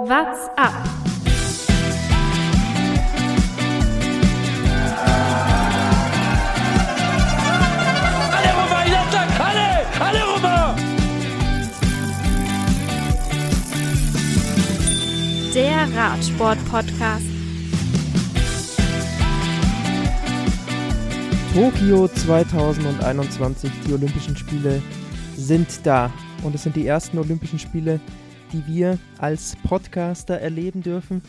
What's up? Allez Romain, il attaque Allez Allez Romain Der Radsport-Podcast. Tokio 2021, die Olympischen Spiele sind da. Und es sind die ersten Olympischen Spiele, die wir als Podcaster erleben dürfen.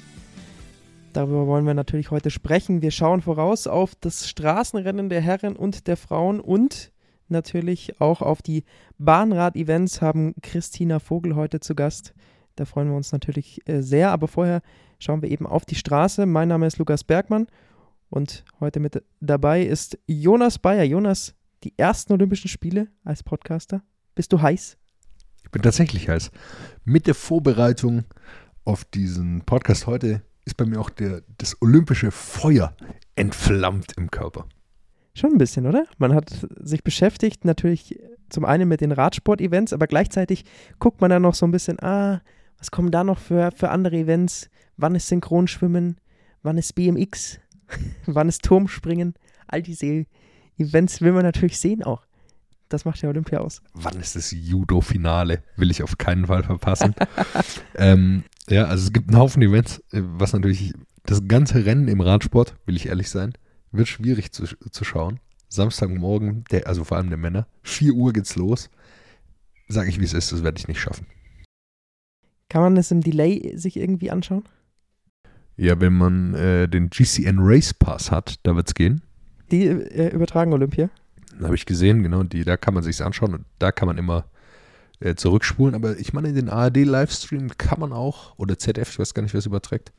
Darüber wollen wir natürlich heute sprechen. Wir schauen voraus auf das Straßenrennen der Herren und der Frauen und natürlich auch auf die Bahnrad-Events haben Christina Vogel heute zu Gast. Da freuen wir uns natürlich äh, sehr. Aber vorher schauen wir eben auf die Straße. Mein Name ist Lukas Bergmann und heute mit dabei ist Jonas Bayer. Jonas, die ersten Olympischen Spiele als Podcaster. Bist du heiß? Ich bin tatsächlich heiß. Mit der Vorbereitung auf diesen Podcast heute ist bei mir auch der, das olympische Feuer entflammt im Körper. Schon ein bisschen, oder? Man hat sich beschäftigt, natürlich zum einen mit den Radsport-Events, aber gleichzeitig guckt man dann noch so ein bisschen, ah, was kommen da noch für, für andere Events? Wann ist Synchronschwimmen? Wann ist BMX? Wann ist Turmspringen? All diese Events will man natürlich sehen auch. Das macht ja Olympia aus. Wann ist das Judo-Finale? Will ich auf keinen Fall verpassen. ähm, ja, also es gibt einen Haufen Events, äh, was natürlich das ganze Rennen im Radsport, will ich ehrlich sein, wird schwierig zu, zu schauen. Samstagmorgen, der, also vor allem der Männer, 4 Uhr geht's los. Sag ich, wie es ist, das werde ich nicht schaffen. Kann man es im Delay sich irgendwie anschauen? Ja, wenn man äh, den GCN Race Pass hat, da wird's gehen. Die äh, übertragen Olympia? Habe ich gesehen, genau, die, da kann man sich anschauen und da kann man immer äh, zurückspulen. Aber ich meine, den ARD-Livestream kann man auch, oder ZF, ich weiß gar nicht, wer es überträgt,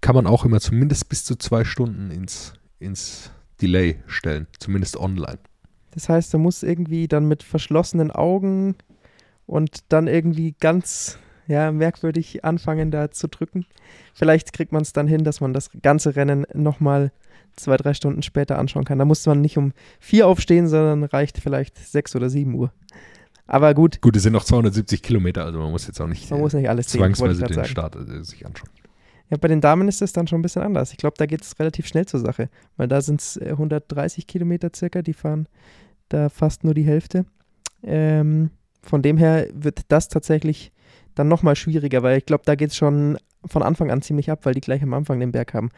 kann man auch immer zumindest bis zu zwei Stunden ins, ins Delay stellen, zumindest online. Das heißt, du musst irgendwie dann mit verschlossenen Augen und dann irgendwie ganz ja, merkwürdig anfangen da zu drücken. Vielleicht kriegt man es dann hin, dass man das ganze Rennen nochmal zwei, drei Stunden später anschauen kann. Da muss man nicht um vier aufstehen, sondern reicht vielleicht sechs oder sieben Uhr. Aber gut, Gut, es sind noch 270 Kilometer, also man muss jetzt auch nicht, man muss nicht alles sehen, zwangsweise grad den sagen. Start äh, sich anschauen. Ja, bei den Damen ist es dann schon ein bisschen anders. Ich glaube, da geht es relativ schnell zur Sache, weil da sind es 130 Kilometer circa, die fahren da fast nur die Hälfte. Ähm, von dem her wird das tatsächlich dann nochmal schwieriger, weil ich glaube, da geht es schon von Anfang an ziemlich ab, weil die gleich am Anfang den Berg haben.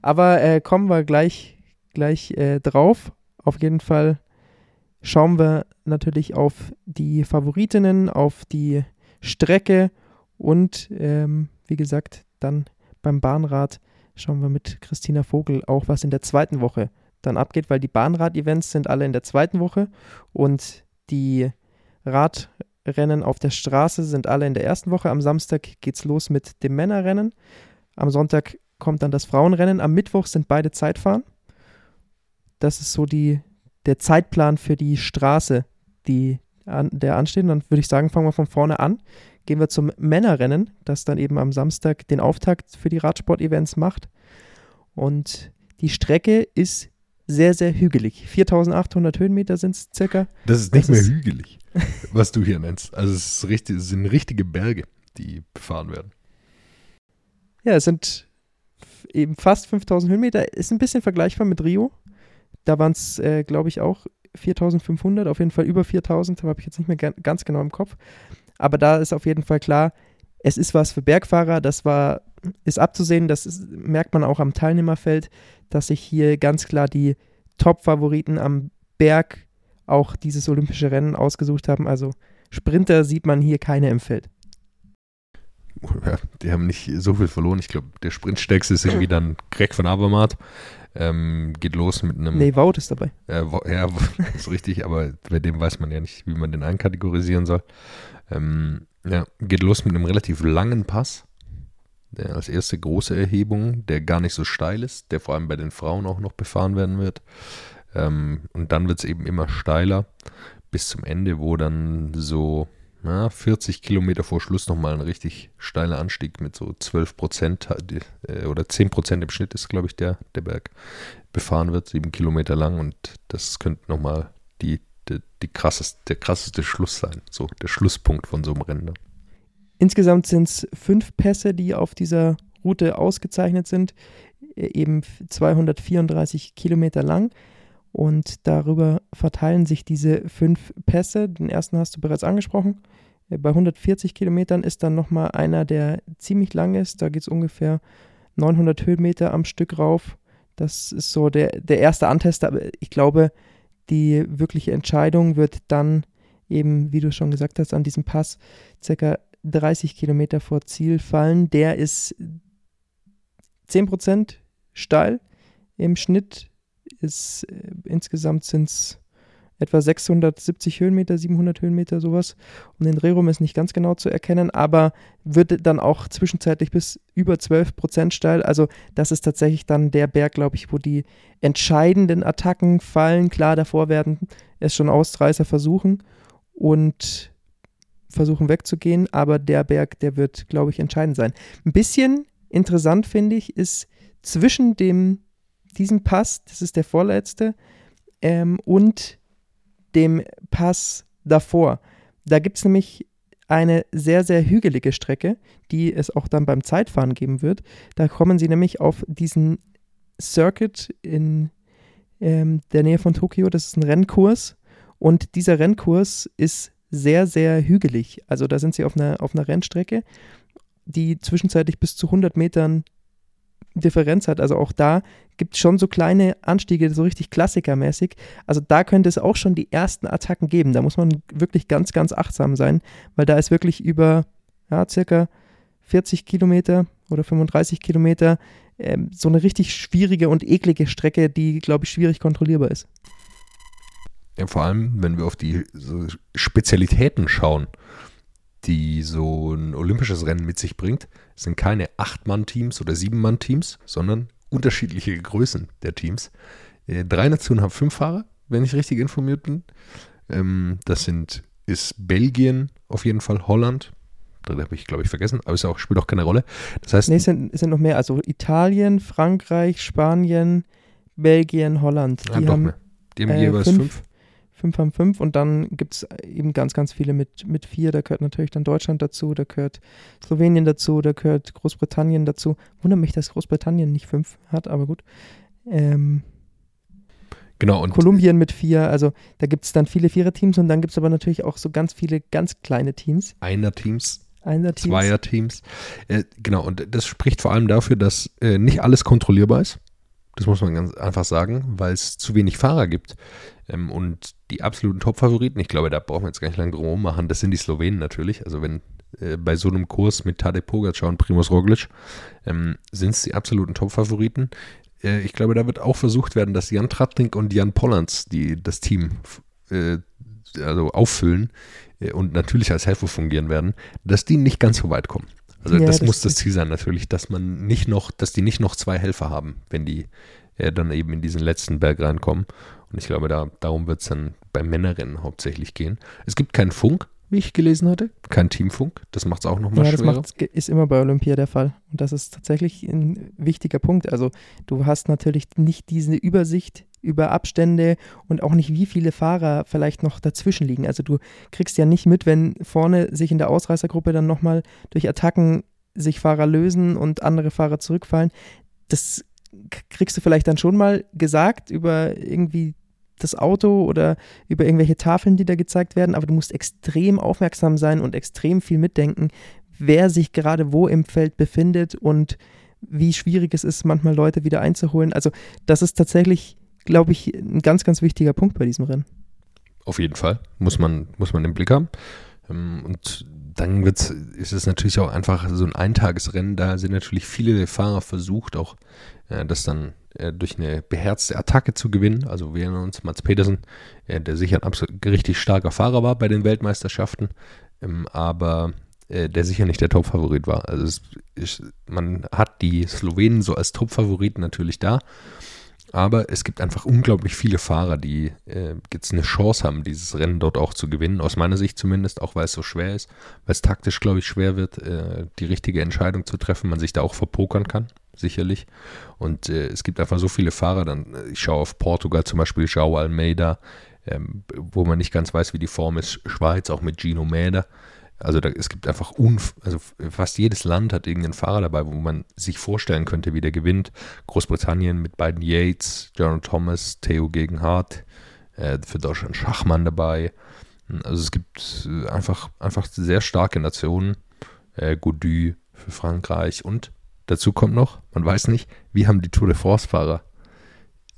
Aber äh, kommen wir gleich, gleich äh, drauf. Auf jeden Fall schauen wir natürlich auf die Favoritinnen, auf die Strecke und ähm, wie gesagt, dann beim Bahnrad schauen wir mit Christina Vogel auch, was in der zweiten Woche dann abgeht, weil die Bahnrad-Events sind alle in der zweiten Woche und die Radrennen auf der Straße sind alle in der ersten Woche. Am Samstag geht's los mit dem Männerrennen. Am Sonntag kommt dann das Frauenrennen. Am Mittwoch sind beide Zeitfahren. Das ist so die, der Zeitplan für die Straße, die an, der ansteht. Und dann würde ich sagen, fangen wir von vorne an. Gehen wir zum Männerrennen, das dann eben am Samstag den Auftakt für die Radsport-Events macht. Und die Strecke ist sehr, sehr hügelig. 4800 Höhenmeter sind es circa. Das ist nicht Das mehr ist- hügelig, was du hier nennst. Also es, richtig, es sind richtige Berge, die befahren werden. Ja, es sind eben fast 5000 Höhenmeter. Ist ein bisschen vergleichbar mit Rio. Da waren es, äh, glaube ich, auch 4500, auf jeden Fall über 4000, habe ich jetzt nicht mehr ga- ganz genau im Kopf. Aber da ist auf jeden Fall klar, es ist was für Bergfahrer. Das war, ist abzusehen, das ist, merkt man auch am Teilnehmerfeld, dass sich hier ganz klar die Top-Favoriten am Berg auch dieses olympische Rennen ausgesucht haben. Also Sprinter sieht man hier keine im Feld. Ja, die haben nicht so viel verloren. Ich glaube, der Sprintstärkste ist irgendwie dann Greg von Avermaet. Ähm, geht los mit einem. Nee, Wout ist dabei. Äh, ja, ist richtig, aber bei dem weiß man ja nicht, wie man den einkategorisieren soll. Ähm, ja, geht los mit einem relativ langen Pass. Der als erste große Erhebung, der gar nicht so steil ist, der vor allem bei den Frauen auch noch befahren werden wird. Ähm, und dann wird es eben immer steiler bis zum Ende, wo dann so ja, 40 Kilometer vor Schluss nochmal ein richtig steiler Anstieg mit so 12 Prozent äh, oder 10 Prozent im Schnitt ist, glaube ich, der, der Berg befahren wird, sieben Kilometer lang und das könnte nochmal die, die, die krasseste, der krasseste Schluss sein, so der Schlusspunkt von so einem Rennen. dann. insgesamt sind es fünf Pässe, die auf dieser Route ausgezeichnet sind, äh, eben 234 Kilometer lang. Und darüber verteilen sich diese fünf Pässe. Den ersten hast du bereits angesprochen. Äh, bei 140 Kilometern ist dann nochmal einer, der ziemlich lang ist. Da geht es ungefähr 900 Höhenmeter am Stück rauf. Das ist so der, der erste Antester. Aber ich glaube, die wirkliche Entscheidung wird dann eben, wie du schon gesagt hast, an diesem Pass circa 30 Kilometer vor Ziel fallen. Der ist 10% steil. Im Schnitt ist äh, insgesamt sind es etwa 670 Höhenmeter, 700 Höhenmeter, sowas. Um den Dreh rum ist nicht ganz genau zu erkennen, aber wird dann auch zwischenzeitlich bis über 12 Prozent steil. Also das ist tatsächlich dann der Berg, glaube ich, wo die entscheidenden Attacken fallen. Klar, davor werden es schon Ausreißer versuchen und versuchen wegzugehen, aber der Berg, der wird, glaube ich, entscheidend sein. Ein bisschen interessant finde ich, ist zwischen dem, diesem Pass, das ist der vorletzte, ähm, und dem Pass davor. Da gibt es nämlich eine sehr, sehr hügelige Strecke, die es auch dann beim Zeitfahren geben wird. Da kommen sie nämlich auf diesen Circuit in ähm, der Nähe von Tokio. Das ist ein Rennkurs. Und dieser Rennkurs ist sehr, sehr hügelig. Also da sind sie auf einer, auf einer Rennstrecke, die zwischenzeitlich bis zu 100 Metern Differenz hat. Also auch da gibt es schon so kleine Anstiege, so richtig klassikermäßig. Also da könnte es auch schon die ersten Attacken geben. Da muss man wirklich ganz, ganz achtsam sein, weil da ist wirklich über ja, circa 40 Kilometer oder 35 Kilometer ähm, so eine richtig schwierige und eklige Strecke, die, glaube ich, schwierig kontrollierbar ist. Ja, vor allem, wenn wir auf die so Spezialitäten schauen die so ein olympisches Rennen mit sich bringt, sind keine Acht-Mann-Teams oder Sieben-Mann-Teams, sondern unterschiedliche Größen der Teams. Äh, drei Nationen haben fünf Fahrer, wenn ich richtig informiert bin. Ähm, das sind, ist Belgien auf jeden Fall, Holland, dritte habe ich, glaube ich, vergessen, aber es spielt auch keine Rolle. Das heißt. Nee, es sind, es sind noch mehr, also Italien, Frankreich, Spanien, Belgien, Holland. Die ja, haben, mehr. Die haben äh, jeweils fünf. fünf. 5 haben 5 und dann gibt es eben ganz, ganz viele mit, mit 4. Da gehört natürlich dann Deutschland dazu, da gehört Slowenien dazu, da gehört Großbritannien dazu. Wundert mich, dass Großbritannien nicht 5 hat, aber gut. Ähm, genau. Und Kolumbien mit 4, also da gibt es dann viele Vierer-Teams und dann gibt es aber natürlich auch so ganz viele ganz kleine Teams. Einer-Teams. Einer-Teams. Zweier-Teams. Äh, genau, und das spricht vor allem dafür, dass äh, nicht alles kontrollierbar ist. Das muss man ganz einfach sagen, weil es zu wenig Fahrer gibt. Ähm, und die absoluten Top-Favoriten, ich glaube, da brauchen wir jetzt gar nicht lange drum machen, das sind die Slowenen natürlich. Also wenn äh, bei so einem Kurs mit Tadej Pogacar und Primoz Roglic ähm, sind es die absoluten Top-Favoriten. Äh, ich glaube, da wird auch versucht werden, dass Jan Tratnik und Jan Pollands, die das Team äh, also auffüllen äh, und natürlich als Helfer fungieren werden, dass die nicht ganz so weit kommen. Also ja, das, das muss das Ziel sein natürlich, dass man nicht noch, dass die nicht noch zwei Helfer haben, wenn die äh, dann eben in diesen letzten Berg reinkommen. Und ich glaube, da, darum wird es dann beim Männerrennen hauptsächlich gehen. Es gibt keinen Funk, wie ich gelesen hatte, kein Teamfunk. Das macht es auch nochmal ja, schwerer. Das ist immer bei Olympia der Fall. Und das ist tatsächlich ein wichtiger Punkt. Also du hast natürlich nicht diese Übersicht über Abstände und auch nicht, wie viele Fahrer vielleicht noch dazwischen liegen. Also du kriegst ja nicht mit, wenn vorne sich in der Ausreißergruppe dann nochmal durch Attacken sich Fahrer lösen und andere Fahrer zurückfallen. Das kriegst du vielleicht dann schon mal gesagt über irgendwie das Auto oder über irgendwelche Tafeln, die da gezeigt werden, aber du musst extrem aufmerksam sein und extrem viel mitdenken, wer sich gerade wo im Feld befindet und wie schwierig es ist, manchmal Leute wieder einzuholen. Also das ist tatsächlich, glaube ich, ein ganz, ganz wichtiger Punkt bei diesem Rennen. Auf jeden Fall, muss man, muss man im Blick haben. Ähm, und dann wird's, ist es natürlich auch einfach so ein Eintagesrennen. Da sind natürlich viele Fahrer versucht, auch äh, das dann äh, durch eine beherzte Attacke zu gewinnen. Also wir erinnern uns, Mats Pedersen, äh, der sicher ein absolut richtig starker Fahrer war bei den Weltmeisterschaften, ähm, aber äh, der sicher nicht der Top-Favorit war. Also es, ist, man hat die Slowenen so als Top-Favoriten natürlich da. Aber es gibt einfach unglaublich viele Fahrer, die äh, jetzt eine Chance haben, dieses Rennen dort auch zu gewinnen. Aus meiner Sicht zumindest, auch weil es so schwer ist, weil es taktisch, glaube ich, schwer wird, äh, die richtige Entscheidung zu treffen, man sich da auch verpokern kann, sicherlich. Und äh, es gibt einfach so viele Fahrer, dann, äh, ich schaue auf Portugal zum Beispiel, João Almeida, ähm, wo man nicht ganz weiß, wie die Form ist, Schweiz auch mit Gino Mäder. Also da, es gibt einfach, unf also fast jedes Land hat irgendeinen Fahrer dabei, wo man sich vorstellen könnte, wie der gewinnt. Großbritannien mit beiden Yates, John Thomas, Theo Gegenhardt, äh, für Deutschland Schachmann dabei. Also es gibt äh, einfach, einfach sehr starke Nationen. Äh, Gaudu für Frankreich und dazu kommt noch, man weiß nicht, wie haben die Tour de France-Fahrer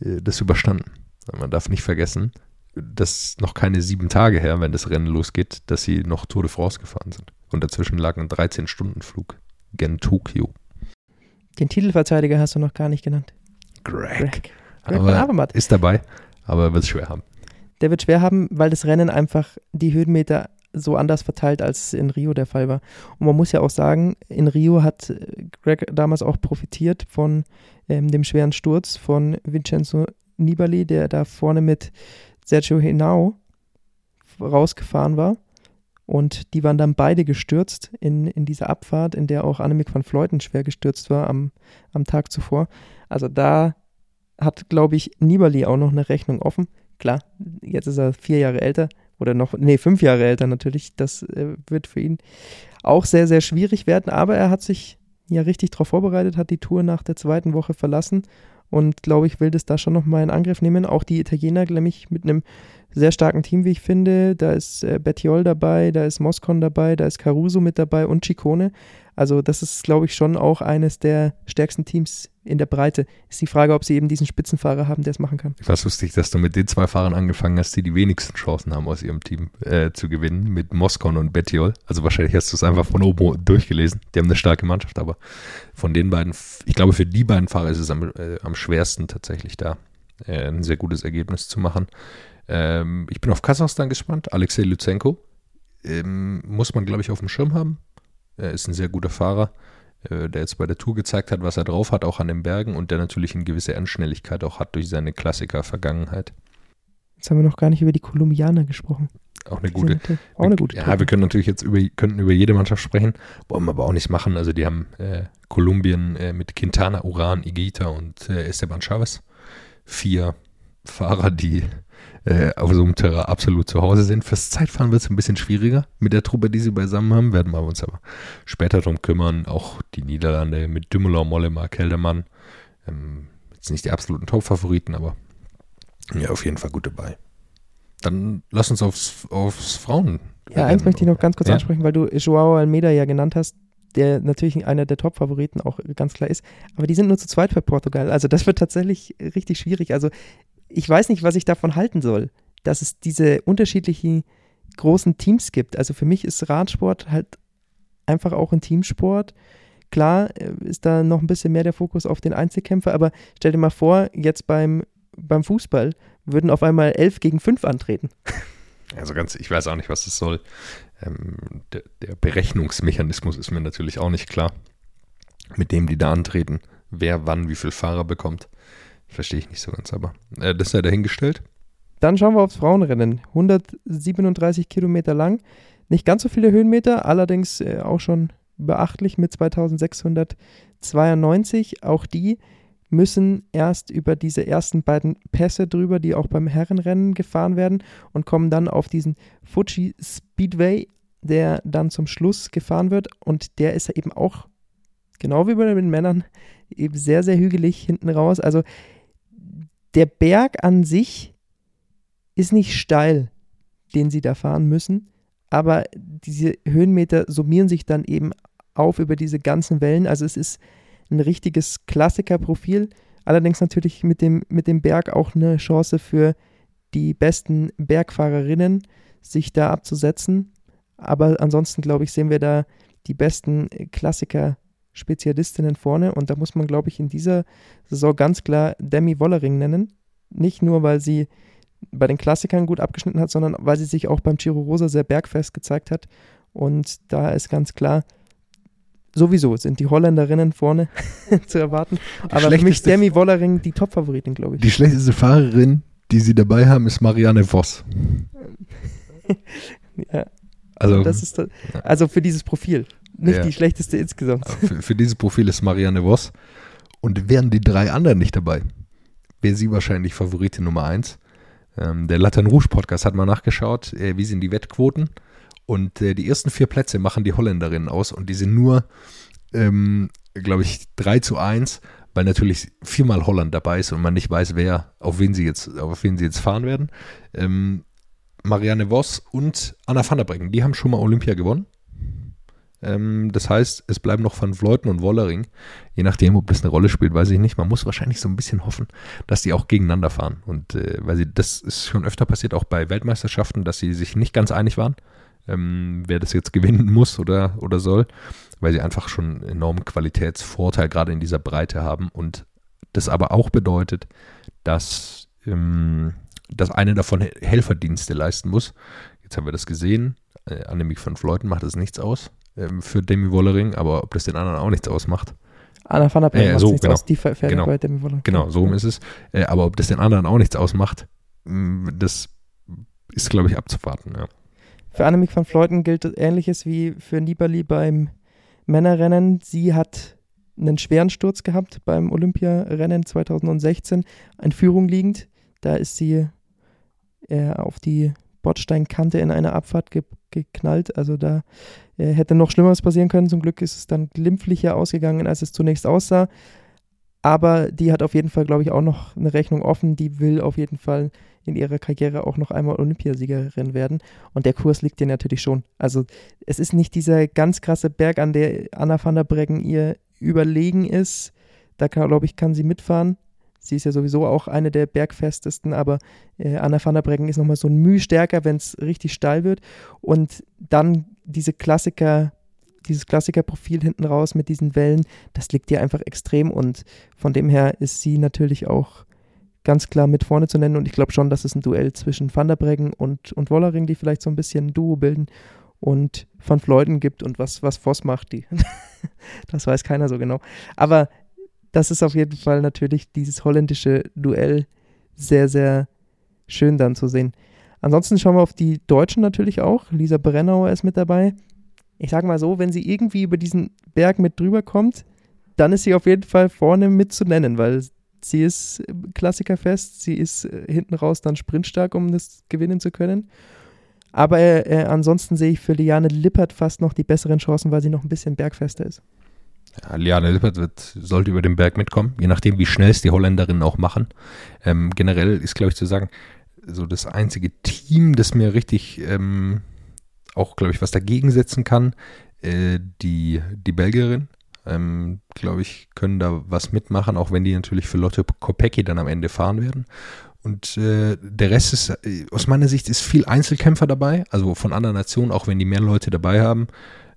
äh, das überstanden. Man darf nicht vergessen, das noch keine sieben Tage her, wenn das Rennen losgeht, dass sie noch Tour de France gefahren sind. Und dazwischen lag ein 13-Stunden-Flug gen Tokio. Den Titelverteidiger hast du noch gar nicht genannt. Greg. Greg. Greg von Avermaet. Ist dabei, aber wird es schwer haben. Der wird schwer haben, weil das Rennen einfach die Höhenmeter so anders verteilt, als es in Rio der Fall war. Und man muss ja auch sagen, in Rio hat Greg damals auch profitiert von ähm, dem schweren Sturz von Vincenzo Nibali, der da vorne mit Sergio Henao rausgefahren war. Und die waren dann beide gestürzt in, in dieser Abfahrt, in der auch Annemiek van Vleuten schwer gestürzt war am, am Tag zuvor. Also da hat, glaube ich, Nibali auch noch eine Rechnung offen. Klar, jetzt ist er vier Jahre älter oder noch, nee, fünf Jahre älter natürlich. Das äh, wird für ihn auch sehr, sehr schwierig werden. Aber er hat sich ja richtig darauf vorbereitet, hat die Tour nach der zweiten Woche verlassen und glaube ich, will das da schon nochmal in Angriff nehmen. Auch die Italiener, nämlich mit einem sehr starken Team, wie ich finde. Da ist äh, Bettiol dabei, da ist Moscon dabei, da ist Caruso mit dabei und Ciccone. Also das ist, glaube ich, schon auch eines der stärksten Teams in der Breite. Ist die Frage, ob sie eben diesen Spitzenfahrer haben, der es machen kann. Ich war lustig, dass du mit den zwei Fahrern angefangen hast, die die wenigsten Chancen haben, aus ihrem Team äh, zu gewinnen, mit Moscon und Bettiol. Also wahrscheinlich hast du es einfach von oben durchgelesen. Die haben eine starke Mannschaft, aber von den beiden, ich glaube, für die beiden Fahrer ist es am, äh, am schwersten tatsächlich da, äh, ein sehr gutes Ergebnis zu machen. Ähm, ich bin auf Kasachstan gespannt. Alexei Lutsenko ähm, muss man, glaube ich, auf dem Schirm haben. Er ist ein sehr guter Fahrer, äh, der jetzt bei der Tour gezeigt hat, was er drauf hat, auch an den Bergen und der natürlich eine gewisse Endschnelligkeit auch hat durch seine Klassiker-Vergangenheit. Jetzt haben wir noch gar nicht über die Kolumbianer gesprochen. Auch eine gute. Auch eine gute. Ja, wir können natürlich jetzt über, könnten über jede Mannschaft sprechen, wollen wir aber auch nicht machen. Also die haben äh, Kolumbien äh, mit Quintana, Uran, Igita und äh, Esteban Chavez. Vier Fahrer, die äh, auf so einem Terrain absolut zu Hause sind. Fürs Zeitfahren wird es ein bisschen schwieriger mit der Truppe, die sie beisammen haben. Werden wir uns aber später darum kümmern. Auch die Niederlande mit Dümmler, Mollema, Keldermann. Ähm, jetzt nicht die absoluten Top-Favoriten, aber ja, auf jeden Fall gut dabei. Dann lass uns aufs, aufs Frauen. Ja, eins möchte ich noch ganz kurz ja. ansprechen, weil du Joao Almeida ja genannt hast, der natürlich einer der Top-Favoriten auch ganz klar ist. Aber die sind nur zu zweit für Portugal. Also das wird tatsächlich richtig schwierig. Also ich weiß nicht, was ich davon halten soll, dass es diese unterschiedlichen großen Teams gibt. Also für mich ist Radsport halt einfach auch ein Teamsport. Klar äh, ist da noch ein bisschen mehr der Fokus auf den Einzelkämpfer, aber stell dir mal vor, jetzt beim, beim Fußball würden auf einmal elf gegen fünf antreten. Also ganz, ich weiß auch nicht, was das soll. Ähm, Berechnungsmechanismus ist mir natürlich auch nicht klar, mit dem die da antreten, wer wann wie viel Fahrer bekommt. Verstehe ich nicht so ganz, aber äh, das sei dahingestellt. Dann schauen wir aufs Frauenrennen. 137 Kilometer lang. Nicht ganz so viele Höhenmeter, allerdings äh, auch schon beachtlich mit 2692. Auch die müssen erst über diese ersten beiden Pässe drüber, die auch beim Herrenrennen gefahren werden und kommen dann auf diesen Fuji Speedway, der dann zum Schluss gefahren wird. Und der ist ja eben auch, genau wie bei den Männern, eben sehr, sehr hügelig hinten raus. Also der Berg an sich ist nicht steil, den sie da fahren müssen, aber diese Höhenmeter summieren sich dann eben auf über diese ganzen Wellen. Also es ist ein richtiges Klassikerprofil, allerdings natürlich mit dem, mit dem Berg auch eine Chance für die besten Bergfahrerinnen, sich da abzusetzen. Aber ansonsten, glaube ich, sehen wir da die besten Klassiker Spezialistinnen vorne und da muss man, glaube ich, in dieser Saison ganz klar Demi Wollering nennen. Nicht nur, weil sie bei den Klassikern gut abgeschnitten hat, sondern weil sie sich auch beim Giro Rosa sehr bergfest gezeigt hat. Und da ist ganz klar, sowieso sind die Holländerinnen vorne zu erwarten. Die Aber für mich ist Demi Wollering die Top-Favoritin, glaube ich. Die schlechteste Fahrerin, die sie dabei haben, ist Marianne Voss. ja. Also, das ist, also für dieses Profil. Nicht ja. die schlechteste insgesamt. Für, für, dieses Profil ist Marianne Voss. Und wären die drei anderen nicht dabei, wäre sie wahrscheinlich Favoritin Nummer eins. Ähm, der Latin Rouge Podcast hat mal nachgeschaut, äh, wie sind die Wettquoten. Und äh, die ersten vier Plätze machen die Holländerinnen aus und die sind nur, ähm, glaube ich, 3 zu 1, weil natürlich viermal Holland dabei ist und man nicht weiß, wer, auf wen sie jetzt, auf wen sie jetzt fahren werden. Ähm, Marianne Voss und Anna van der Breggen, die haben schon mal Olympia gewonnen. Ähm, das heißt, es bleiben noch Van Vleuten und Wollering. Je nachdem, ob das eine Rolle spielt, weiß ich nicht. Man muss wahrscheinlich so ein bisschen hoffen, dass die auch gegeneinander fahren. Und äh, weil sie, das ist schon öfter passiert, auch bei Weltmeisterschaften, dass sie sich nicht ganz einig waren, ähm, wer das jetzt gewinnen muss oder, oder soll, weil sie einfach schon einen enormen Qualitätsvorteil gerade in dieser Breite haben. Und das aber auch bedeutet, dass, ähm, dass eine davon Helferdienste leisten muss. Jetzt haben wir das gesehen. Äh, Annemiek van Vleuten macht es nichts aus ähm, für Demi Wollering, aber ob das den anderen auch nichts ausmacht. Anna van der Breggen Äh, macht so, nichts genau. aus, die fährt Genau. bei Demi Wollering. Genau, so rum ist es. Äh, aber ob das den anderen auch nichts ausmacht, mh, das ist, glaube ich, abzuwarten. Ja. Für Annemiek van Vleuten gilt ähnliches wie für Nibali beim Männerrennen. Sie hat einen schweren Sturz gehabt beim Olympiarennen 2016, in Führung liegend. Da ist sie äh, auf die Bordsteinkante in einer Abfahrt ge geknallt. Also da äh, hätte noch Schlimmeres passieren können. Zum Glück ist es dann glimpflicher ausgegangen, als es zunächst aussah. Aber die hat auf jeden Fall, glaube ich, auch noch eine Rechnung offen. Die will auf jeden Fall in ihrer Karriere auch noch einmal Olympiasiegerin werden. Und der Kurs liegt ihr natürlich schon. Also es ist nicht dieser ganz krasse Berg, an der Anna van der Breggen ihr überlegen ist. Da glaube ich, kann sie mitfahren. Sie ist ja sowieso auch eine der bergfestesten, aber äh, Anna van der Breggen ist nochmal so ein Mühe stärker, wenn es richtig steil wird. Und dann diese Klassiker, dieses Klassikerprofil hinten raus mit diesen Wellen, das liegt ihr einfach extrem und von dem her ist sie natürlich auch ganz klar mit vorne zu nennen und ich glaube schon, dass es ein Duell zwischen Van der Breggen und, und Wollering, die vielleicht so ein bisschen ein Duo bilden und Van Fleuten gibt und was, was Voss macht, die. das weiß keiner so genau. Aber das ist auf jeden Fall natürlich dieses holländische Duell sehr, sehr schön dann zu sehen. Ansonsten schauen wir auf die Deutschen natürlich auch. Lisa Brennauer ist mit dabei. Ich sage mal so, wenn sie irgendwie über diesen Berg mit drüber kommt, dann ist sie auf jeden Fall vorne mit zu nennen, weil sie ist äh, klassikerfest, sie ist äh, hinten raus dann sprintstark, um das gewinnen zu können. Aber äh, ansonsten sehe ich für Liane Lippert fast noch die besseren Chancen, weil sie noch ein bisschen bergfester ist. Ja, Liane Lippert wird, sollte über den Berg mitkommen, je nachdem, wie schnell es die Holländerinnen auch machen. Ähm, generell ist, glaube ich, zu sagen, so das einzige Team, das mir richtig ähm, auch, glaube ich, was dagegen setzen kann, äh, die, die Belgierin. Ähm, glaube ich, können da was mitmachen, auch wenn die natürlich für Lotte Kopecky dann am Ende fahren werden. Und äh, der Rest ist, äh, aus meiner Sicht, ist viel Einzelkämpfer dabei, also von anderen Nationen, auch wenn die mehr Leute dabei haben.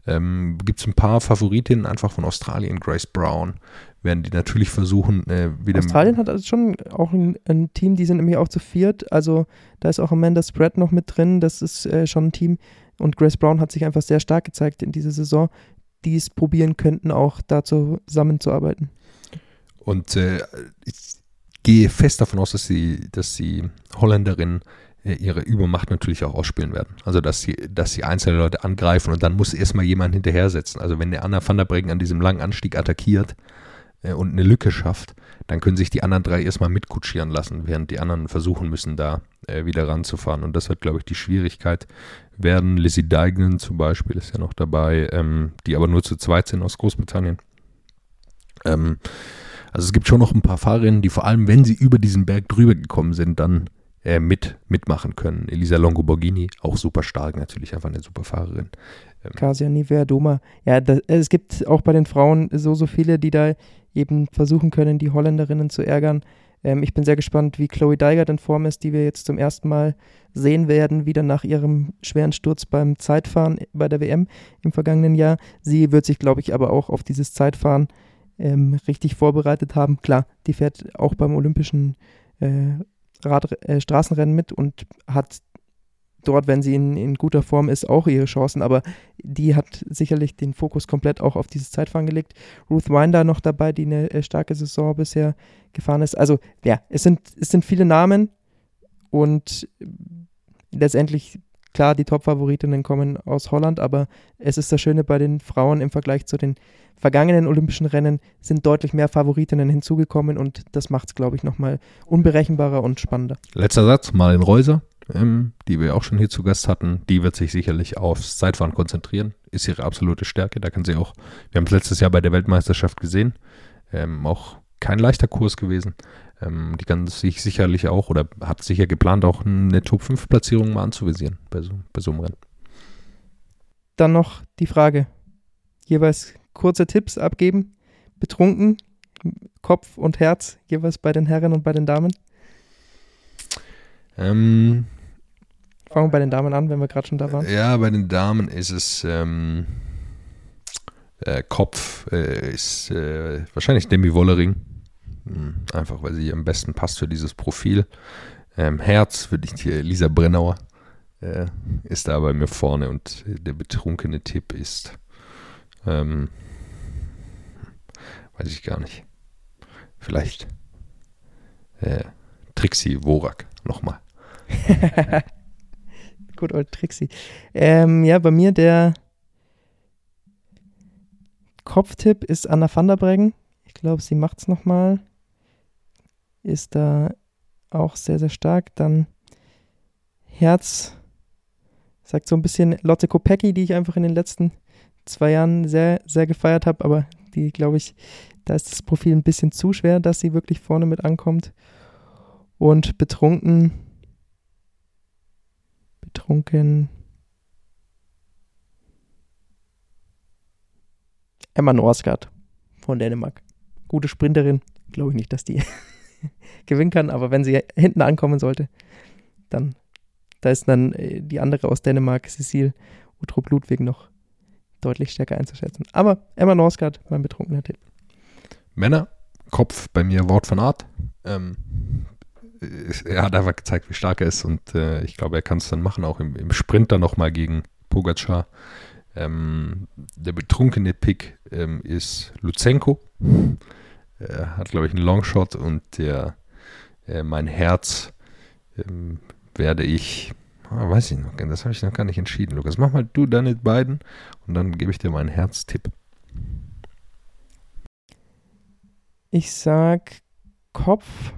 Ähm, Gibt es ein paar Favoritinnen einfach von Australien, Grace Brown, werden die natürlich versuchen, äh, wieder. Australien hat also schon auch ein, ein, Team, die sind nämlich auch zu viert. Also da ist auch Amanda Spread noch mit drin. Das ist äh, schon ein Team. Und Grace Brown hat sich einfach sehr stark gezeigt in dieser Saison, die es probieren könnten, auch da zusammenzuarbeiten. Und äh, ich gehe fest davon aus, dass die, dass die Holländerinnen äh, ihre Übermacht natürlich auch ausspielen werden. Also dass sie, dass sie einzelne Leute angreifen und dann muss erstmal jemand hinterher setzen. Also wenn der Anna van der Breggen an diesem langen Anstieg attackiert äh, und eine Lücke schafft, dann können sich die anderen drei erstmal mitkutschieren lassen, während die anderen versuchen müssen, da äh, wieder ranzufahren. Und das wird, glaube ich, die Schwierigkeit werden. Lizzie Deignan zum Beispiel ist ja noch dabei, ähm, die aber nur zu zweit sind aus Großbritannien. Ähm, also es gibt schon noch ein paar Fahrerinnen, die vor allem, wenn sie über diesen Berg drüber gekommen sind, dann äh, mit mitmachen können. Elisa Longoborghini, auch super stark, natürlich einfach eine super Fahrerin. Ähm, Kasia Nivea-Doma. Ja, das, es gibt auch bei den Frauen so, so viele, die da eben versuchen können, die Holländerinnen zu ärgern. Ähm, ich bin sehr gespannt, wie Chloe Deigert in Form ist, die wir jetzt zum ersten Mal sehen werden, wieder nach ihrem schweren Sturz beim Zeitfahren bei der WM im vergangenen Jahr. Sie wird sich, glaube ich, aber auch auf dieses Zeitfahren ähm, richtig vorbereitet haben. Klar, die fährt auch beim olympischen äh, Rad, äh, Straßenrennen mit und hat dort, wenn sie in, in, guter Form ist, auch ihre Chancen, aber die hat sicherlich den Fokus komplett auch auf dieses Zeitfahren gelegt. Ruth Winder noch dabei, die eine äh, starke Saison bisher gefahren ist. Also ja, es sind, es sind viele Namen und letztendlich klar, die Top-Favoritinnen kommen aus Holland, aber es ist das Schöne bei den Frauen im Vergleich zu den vergangenen Olympischen Rennen sind deutlich mehr Favoritinnen hinzugekommen und das macht es, glaube ich, nochmal unberechenbarer und spannender. Letzter Satz, Marlin Reuser, ähm, die wir auch schon hier zu Gast hatten, die wird sich sicherlich aufs Zeitfahren konzentrieren. Ist ihre absolute Stärke. Da kann sie auch, wir haben es letztes Jahr bei der Weltmeisterschaft gesehen, ähm, auch kein leichter Kurs gewesen. Ähm, die kann sich sicherlich auch oder hat sicher geplant, auch eine Top-5-Platzierung mal anzuvisieren bei so, bei so einem Rennen. Dann noch die Frage. Jeweils kurze Tipps abgeben. Betrunken, Kopf und Herz, jeweils bei den Herren und bei den Damen. Ähm, Fangen wir bei den Damen an, wenn wir gerade schon da waren. Ja, bei den Damen ist es ähm, äh, Kopf, äh, ist äh, wahrscheinlich Demi Wollering. Hm, einfach, weil sie am besten passt für dieses Profil. Ähm, Herz würde ich hier Lisa Brennauer äh, ist da bei mir vorne und der betrunkene Tipp ist, ähm, weiß ich gar nicht, vielleicht äh, Trixie Worak nochmal. Gut, old Trixie. Ähm, ja, bei mir der Kopftipp ist Anna van der Breggen. Ich glaube, sie macht es nochmal. Ist da auch sehr, sehr stark. Dann Herz sagt so ein bisschen Lotte Kopecki, die ich einfach in den letzten zwei Jahren sehr, sehr gefeiert habe, aber die, glaube ich, da ist das Profil ein bisschen zu schwer, dass sie wirklich vorne mit ankommt. Und betrunken, betrunken, Emma Norsgaard von Dänemark. Gute Sprinterin, glaube ich nicht, dass die gewinnen kann, aber wenn sie hinten ankommen sollte, dann da ist dann äh, die andere aus Dänemark, Cecile Utrup Ludwig, noch deutlich stärker einzuschätzen. Aber Emma Norsgaard, mein betrunkener Tipp. Männer, Kopf bei mir Wort von Art. Ähm, er hat einfach gezeigt, wie stark er ist und äh, ich glaube, er kann es dann machen, auch im, im Sprint dann nochmal gegen Pogacar. Ähm, der betrunkene Pick ähm, ist Luzenko. Er hat, glaube ich, einen Longshot und der äh, mein Herz ähm, werde ich, ah, weiß ich noch, das habe ich noch gar nicht entschieden, Lukas. Mach mal du deine beiden und dann gebe ich dir meinen Herztipp. Ich sag Kopf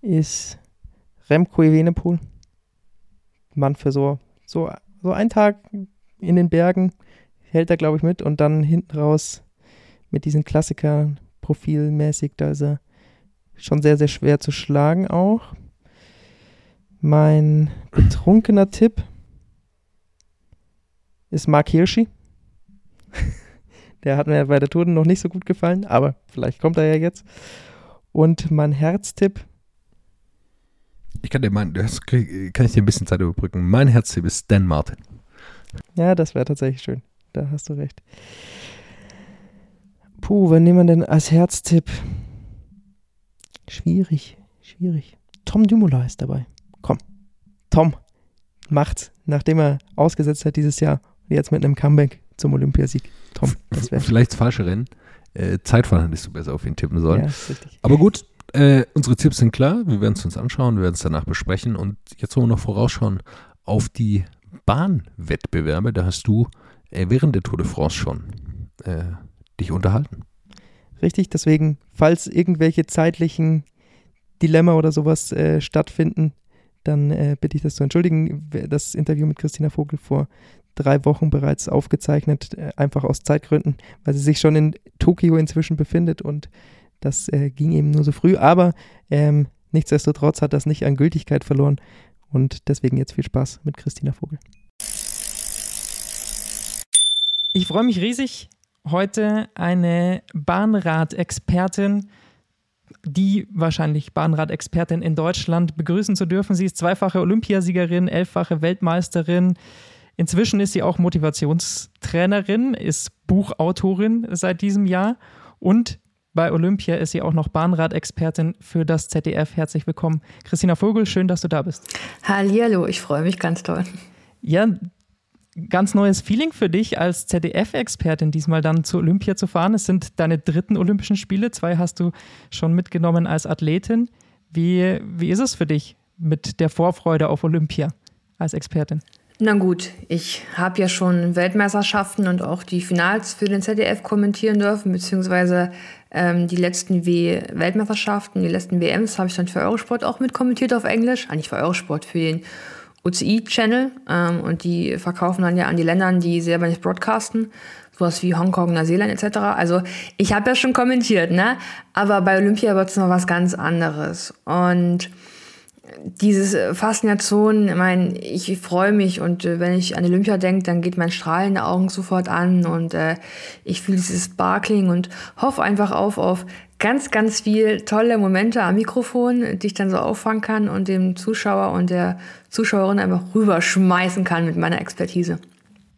ist Remco Evenepoel. Mann für so, so, so einen Tag in den Bergen hält er, glaube ich, mit und dann hinten raus mit diesen Klassikern profilmäßig, da ist er schon sehr, sehr schwer zu schlagen auch. Mein betrunkener Tipp ist Mark Hirschi. der hat mir bei der Tour noch nicht so gut gefallen, aber vielleicht kommt er ja jetzt. Und mein Herztipp. Ich kann dir mein, das kann ich dir ein bisschen Zeit überbrücken. Mein Herztipp ist Dan Martin. Ja, das wäre tatsächlich schön. Da hast du recht. Puh, wen nehmen wir denn als Herztipp? Schwierig, schwierig. Tom Dumoulin ist dabei. Komm, Tom macht's, nachdem er ausgesetzt hat dieses Jahr und jetzt mit einem Comeback zum Olympiasieg. Tom, das wäre vielleicht das falsche Rennen. Äh, Zeitfahren hättest du besser auf ihn tippen sollen. Ja. Aber gut, äh, unsere Tipps sind klar. Wir werden es uns anschauen, wir werden es danach besprechen und jetzt wollen wir noch vorausschauen auf die Bahnwettbewerbe. Da hast du äh, während der Tour de France schon äh, dich unterhalten. Richtig, deswegen, falls irgendwelche zeitlichen Dilemma oder sowas äh, stattfinden, dann äh, bitte ich das zu entschuldigen. Das Interview mit Christina Vogel vor drei Wochen bereits aufgezeichnet, äh, einfach aus Zeitgründen, weil sie sich schon in Tokio inzwischen befindet und das äh, ging eben nur so früh. Aber ähm, nichtsdestotrotz hat das nicht an Gültigkeit verloren und deswegen jetzt viel Spaß mit Christina Vogel. Ich freue mich riesig, heute eine Bahnrad-Expertin, die wahrscheinlich Bahnrad-Expertin in Deutschland begrüßen zu dürfen. Sie ist zweifache Olympiasiegerin, elffache Weltmeisterin. Inzwischen ist sie auch Motivationstrainerin, ist Buchautorin seit diesem Jahr und bei Olympia ist sie auch noch Bahnrad-Expertin für das ZDF. Herzlich willkommen, Christina Vogel. Schön, dass du da bist. Hallihallo, ich freue mich ganz toll. Ja, ganz neues Feeling für dich als ZDF-Expertin, diesmal dann zur Olympia zu fahren. Es sind deine dritten Olympischen Spiele. Zwei hast du schon mitgenommen als Athletin. Wie, wie ist es für dich mit der Vorfreude auf Olympia als Expertin? Na gut, ich habe ja schon Weltmeisterschaften und auch die Finals für den ZDF kommentieren dürfen, beziehungsweise Ähm, die letzten W-Weltmeisterschaften, die letzten WMs habe ich dann für Eurosport auch mitkommentiert auf Englisch. Eigentlich für Eurosport, für den UCI-Channel. Ähm, und die verkaufen dann ja an die Länder, die selber nicht broadcasten. Sowas wie Hongkong, Neuseeland etc. Also ich habe ja schon kommentiert, ne? Aber bei Olympia wird es noch was ganz anderes. Und diese Faszination, ich meine, ich freue mich und äh, wenn ich an Olympia denke, dann geht mein Strahlen den Augen sofort an und äh, ich fühle dieses Sparkling und hoffe einfach auf, auf ganz, ganz viel tolle Momente am Mikrofon, die ich dann so auffangen kann und dem Zuschauer und der Zuschauerin einfach rüberschmeißen kann mit meiner Expertise.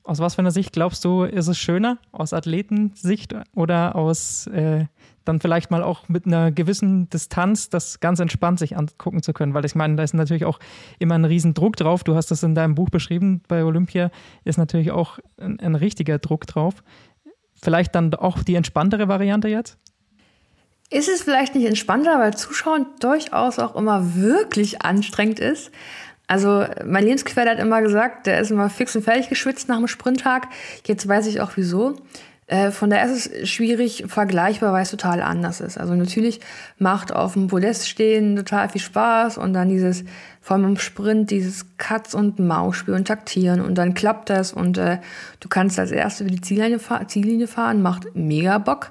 Aus was für einer Sicht glaubst du, ist es schöner? Aus Athletensicht oder aus äh, dann vielleicht mal auch mit einer gewissen Distanz das ganz entspannt sich angucken zu können? Weil ich meine, da ist natürlich auch immer ein riesen Druck drauf. Du hast das in deinem Buch beschrieben, bei Olympia ist natürlich auch ein, ein richtiger Druck drauf. Vielleicht dann auch die entspanntere Variante jetzt? Ist es vielleicht nicht entspannter, weil Zuschauen durchaus auch immer wirklich anstrengend ist? Also mein Lebensgefährte hat immer gesagt, der ist immer fix und fertig geschwitzt nach dem Sprinttag. Jetzt weiß ich auch wieso. Äh, von daher ist es schwierig vergleichbar, weil es total anders ist. Also natürlich macht auf dem Podest stehen total viel Spaß und dann dieses, vor allem im Sprint, dieses Katz- und Maus-Spiel und Taktieren und dann klappt das und äh, du kannst als Erste über die Ziellinie, Ziellinie fahren, macht mega Bock.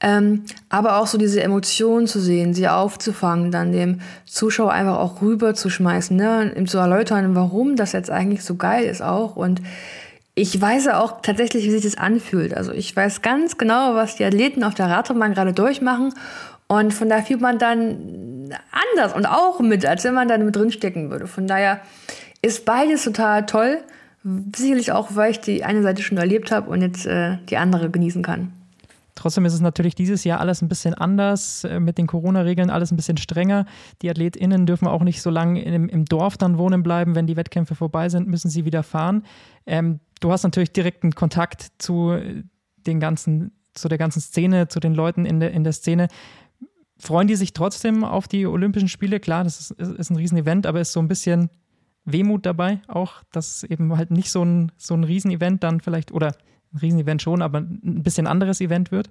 Ähm, aber auch so diese Emotionen zu sehen, sie aufzufangen, dann dem Zuschauer einfach auch rüber zu schmeißen, ne? ihm zu erläutern, warum das jetzt eigentlich so geil ist auch. Und ich weiß ja auch tatsächlich, wie sich das anfühlt. Also ich weiß ganz genau, was die Athleten auf der Radrennbahn gerade durchmachen. Und von daher fühlt man dann anders und auch mit, als wenn man da mit drinstecken würde. Von daher ist beides total toll. Sicherlich auch, weil ich die eine Seite schon erlebt habe und jetzt äh, die andere genießen kann. Trotzdem ist es natürlich dieses Jahr alles ein bisschen anders, äh, mit den Corona-Regeln alles ein bisschen strenger. Die AthletInnen dürfen auch nicht so lange im, im, Dorf dann wohnen bleiben. Wenn die Wettkämpfe vorbei sind, müssen sie wieder fahren. Ähm, du hast natürlich direkten Kontakt zu den ganzen, zu der ganzen Szene, zu den Leuten in der, in der Szene. Freuen die sich trotzdem auf die Olympischen Spiele? Klar, das ist, ist ein Riesenevent, aber ist so ein bisschen Wehmut dabei auch, dass eben halt nicht so ein, so ein Riesenevent dann vielleicht oder ein Riesenevent schon, aber ein bisschen anderes Event wird?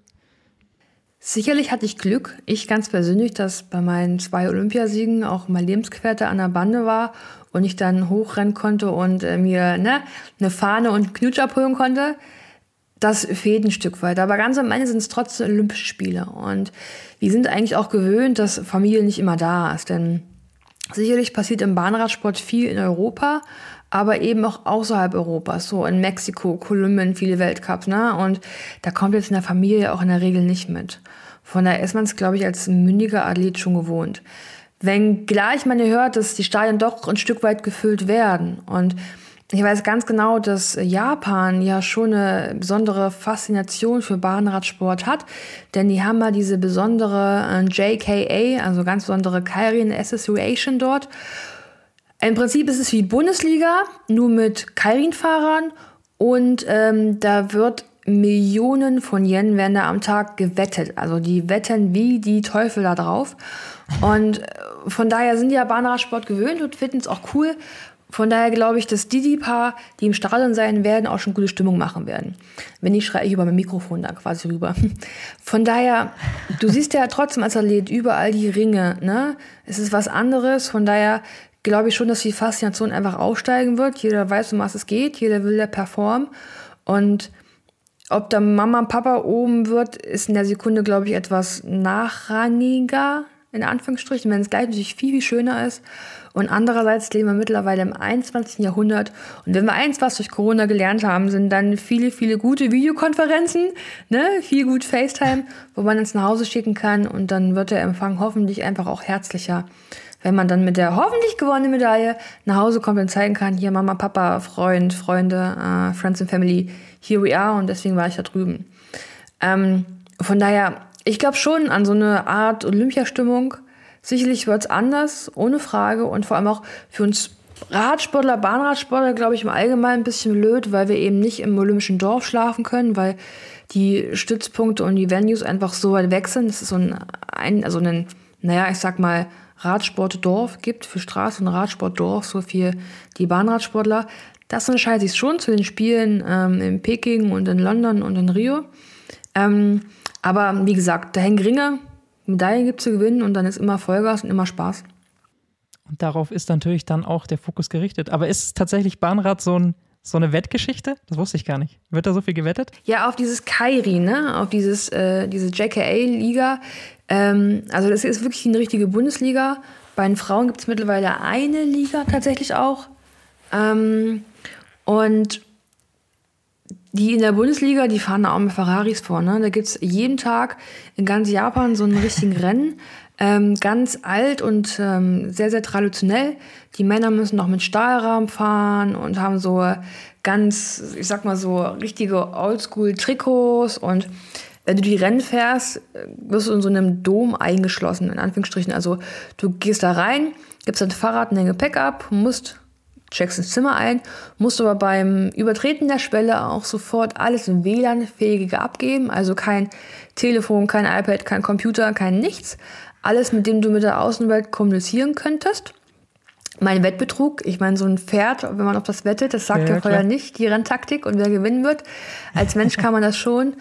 Sicherlich hatte ich Glück, ich ganz persönlich, dass bei meinen zwei Olympiasiegen auch mein Lebensgefährte an der Bande war und ich dann hochrennen konnte und äh, mir ne, eine Fahne und Knutsch abholen konnte. Das fehlt ein Stück weit. Aber ganz am Ende sind es trotzdem Olympische Spiele. Und wir sind eigentlich auch gewöhnt, dass Familie nicht immer da ist. Denn sicherlich passiert im Bahnradsport viel in Europa, aber eben auch außerhalb Europas, so in Mexiko, Kolumbien, viele Weltcups, ne? Und da kommt jetzt in der Familie auch in der Regel nicht mit. Von daher ist man es, glaube ich, als mündiger Athlet schon gewohnt. Wenn gleich man hört, dass die Stadien doch ein Stück weit gefüllt werden und ich weiß ganz genau, dass Japan ja schon eine besondere Faszination für Bahnradsport hat, denn die haben mal diese besondere äh, JKA, also ganz besondere Kairin Association dort. Im Prinzip ist es wie Bundesliga, nur mit Kairin-Fahrern und ähm, da wird Millionen von Yen werden da am Tag gewettet. Also die wetten wie die Teufel da drauf. Und äh, von daher sind die ja Bahnradsport gewöhnt und finden es auch cool. Von daher glaube ich, dass die, die Paar, die im Stadion sein werden, auch schon gute Stimmung machen werden. Wenn nicht, schreie ich über mein Mikrofon da quasi rüber. Von daher, du siehst ja trotzdem als Athlet überall die Ringe, ne? Es ist was anderes. Von daher glaube ich schon, dass die Faszination einfach aufsteigen wird. Jeder weiß, um was es geht, jeder will ja performen. Und ob da Mama und Papa oben wird, ist in der Sekunde, glaube ich, etwas nachrangiger, in Anführungsstrichen, wenn es gleich natürlich viel, viel schöner ist. Und andererseits leben wir mittlerweile im 21. Jahrhundert. Und wenn wir eins was durch Corona gelernt haben, sind dann viele, viele gute Videokonferenzen, ne? viel gut FaceTime, wo man ins nach Hause schicken kann. Und dann wird der Empfang hoffentlich einfach auch herzlicher wenn man dann mit der hoffentlich gewonnenen Medaille nach Hause kommt und zeigen kann, hier Mama, Papa, Freund, Freunde, uh, Friends and Family, here we are und deswegen war ich da drüben. Ähm, von daher, ich glaube schon an so eine Art Olympiastimmung. Sicherlich wird es anders, ohne Frage und vor allem auch für uns Radsportler, Bahnradsportler, glaube ich, im Allgemeinen ein bisschen blöd, weil wir eben nicht im olympischen Dorf schlafen können, weil die Stützpunkte und die Venues einfach so weit weg sind. Das ist so ein, ein also ein, naja, ich sag mal, Radsportdorf gibt, für Straße- und Radsportdorf, so für die Bahnradsportler. Das unterscheidet sich schon zu den Spielen ähm, in Peking und in London und in Rio. Ähm, aber wie gesagt, da hängen Ringe, Medaillen gibt es zu gewinnen und dann ist immer Vollgas und immer Spaß. Und darauf ist natürlich dann auch der Fokus gerichtet. Aber ist tatsächlich Bahnrad so, ein, so eine Wettgeschichte? Das wusste ich gar nicht. Wird da so viel gewettet? Ja, auf dieses Kairi, ne? Auf dieses, äh, diese JKA-Liga. Ähm, also das ist wirklich eine richtige Bundesliga. Bei den Frauen gibt es mittlerweile eine Liga tatsächlich auch. Ähm, und die in der Bundesliga, die fahren da auch mit Ferraris vor. Ne? Da gibt es jeden Tag in ganz Japan so einen richtigen Rennen. Ähm, ganz alt und ähm, sehr, sehr traditionell. Die Männer müssen noch mit Stahlrahmen fahren und haben so ganz, ich sag mal so, richtige Oldschool-Trikots. Und wenn du die Rennen fährst, wirst du in so einem Dom eingeschlossen, in Anführungsstrichen. Also du gehst da rein, gibst dein Fahrrad und dein Gepäck ab, musst checkst ins Zimmer ein, musst aber beim Übertreten der Schwelle auch sofort alles WLAN-fähige abgeben, also kein Telefon, kein iPad, kein Computer, kein nichts. Alles, mit dem du mit der Außenwelt kommunizieren könntest. Mein Wettbetrug, ich meine, so ein Pferd, wenn man auf das wettet, das sagt ja, ja vorher nicht, die Renntaktik und wer gewinnen wird. Als Mensch kann man das schon.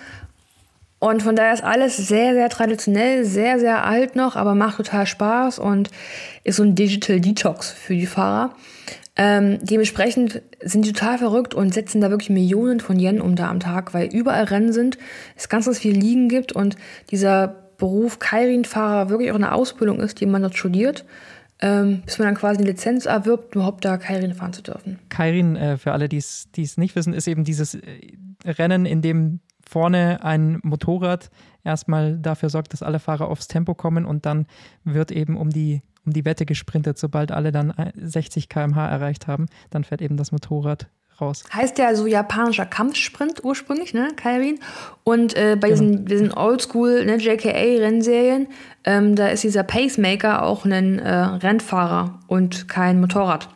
Und von daher ist alles sehr, sehr traditionell, sehr, sehr alt noch, aber macht total Spaß und ist so ein Digital Detox für die Fahrer. Ähm, dementsprechend sind die total verrückt und setzen da wirklich Millionen von Yen um da am Tag, weil überall Rennen sind, es ganz, ganz viel Liegen gibt und dieser Beruf Kairin-Fahrer wirklich auch eine Ausbildung ist, die man dort studiert, ähm, bis man dann quasi eine Lizenz erwirbt, überhaupt da Kairin fahren zu dürfen. Kairin, äh, für alle, die es nicht wissen, ist eben dieses äh, Rennen, in dem vorne ein Motorrad erstmal dafür sorgt, dass alle Fahrer aufs Tempo kommen und dann wird eben um die um die Wette gesprintet. Sobald alle dann 60 km/h erreicht haben, dann fährt eben das Motorrad raus. Heißt ja so japanischer Kampfsprint ursprünglich, ne, Kairin. Und äh, bei genau. diesen, diesen Oldschool ne, JKA-Rennserien, ähm, da ist dieser Pacemaker auch ein äh, Rennfahrer und kein Motorrad.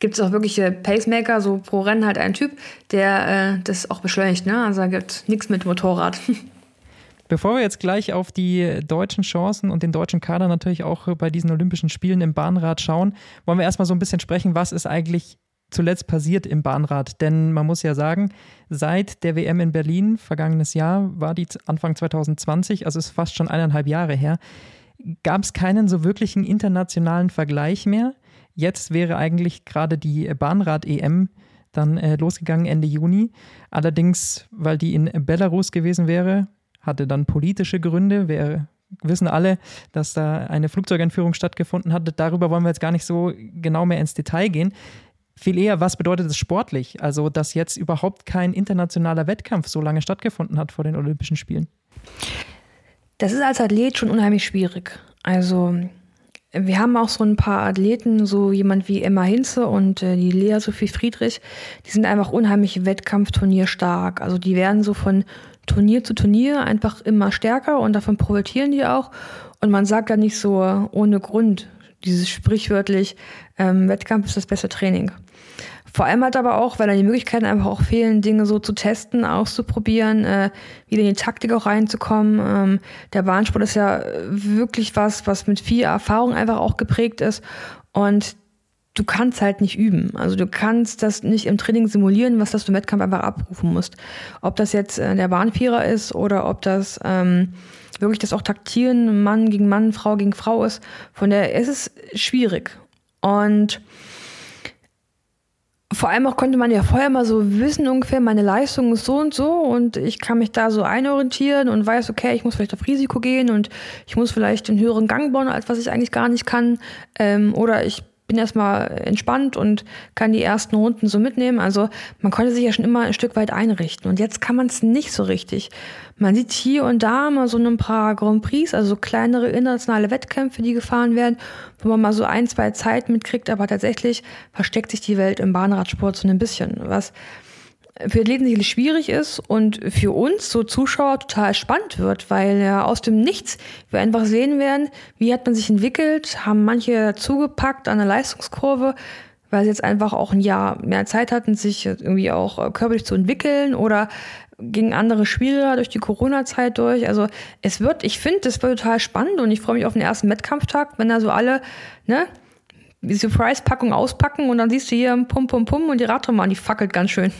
Gibt es auch wirkliche Pacemaker, so pro Rennen halt ein Typ, der äh, das auch beschleunigt, ne? Also da gibt nichts mit Motorrad. Bevor wir jetzt gleich auf die deutschen Chancen und den deutschen Kader natürlich auch bei diesen Olympischen Spielen im Bahnrad schauen, wollen wir erstmal so ein bisschen sprechen, was ist eigentlich zuletzt passiert im Bahnrad. Denn man muss ja sagen, seit der WM in Berlin, vergangenes Jahr, war die Anfang 2020, also ist fast schon eineinhalb Jahre her, gab es keinen so wirklichen internationalen Vergleich mehr. Jetzt wäre eigentlich gerade die Bahnrad-EM dann äh, losgegangen Ende Juni. Allerdings, weil die in Belarus gewesen wäre, hatte dann politische Gründe. Wir wissen alle, dass da eine Flugzeugentführung stattgefunden hatte. Darüber wollen wir jetzt gar nicht so genau mehr ins Detail gehen. Viel eher, was bedeutet es sportlich? Also, dass jetzt überhaupt kein internationaler Wettkampf so lange stattgefunden hat vor den Olympischen Spielen. Das ist als Athlet schon unheimlich schwierig. Also, wir haben auch so ein paar Athleten, so jemand wie Emma Hinze und äh, die Lea Sophie Friedrich, die sind einfach unheimlich Wettkampfturnierstark. Also die werden so von Turnier zu Turnier einfach immer stärker und davon profitieren die auch. Und man sagt da nicht so ohne Grund, dieses sprichwörtlich, ähm, Wettkampf ist das beste Training. Vor allem halt aber auch, weil dann die Möglichkeiten einfach auch fehlen, Dinge so zu testen, auszuprobieren, äh, wieder in die Taktik auch reinzukommen. Ähm, der Bahnsport ist ja wirklich was, was mit viel Erfahrung einfach auch geprägt ist. Und du kannst halt nicht üben. Also du kannst das nicht im Training simulieren, was das du im Wettkampf einfach abrufen musst. Ob das jetzt äh, der Bahnvierer ist oder ob das ähm, wirklich das auch Taktieren Mann gegen Mann, Frau gegen Frau ist. Von der ist es schwierig. Und vor allem auch konnte man ja vorher mal so wissen, ungefähr meine Leistung ist so und so und ich kann mich da so einorientieren und weiß, okay, ich muss vielleicht auf Risiko gehen und ich muss vielleicht den höheren Gang bauen, als was ich eigentlich gar nicht kann. Ähm, oder ich bin erstmal entspannt und kann die ersten Runden so mitnehmen. Also man konnte sich ja schon immer ein Stück weit einrichten. Und jetzt kann man es nicht so richtig. Man sieht hier und da mal so ein paar Grand Prix, also so kleinere internationale Wettkämpfe, die gefahren werden, wo man mal so ein, zwei Zeiten mitkriegt, aber tatsächlich versteckt sich die Welt im Bahnradsport so ein bisschen. Was für sicherlich schwierig ist und für uns, so Zuschauer, total spannend wird, weil ja aus dem Nichts wir einfach sehen werden, wie hat man sich entwickelt, haben manche zugepackt an der Leistungskurve, weil sie jetzt einfach auch ein Jahr mehr Zeit hatten, sich irgendwie auch äh, körperlich zu entwickeln oder gegen andere schwieriger durch die Corona-Zeit durch. Also es wird, ich finde, das wird total spannend und ich freue mich auf den ersten Wettkampftag, wenn da so alle, ne, die Surprise-Packung auspacken und dann siehst du hier Pum Pum Pum und die Radrennbahn, die fackelt ganz schön.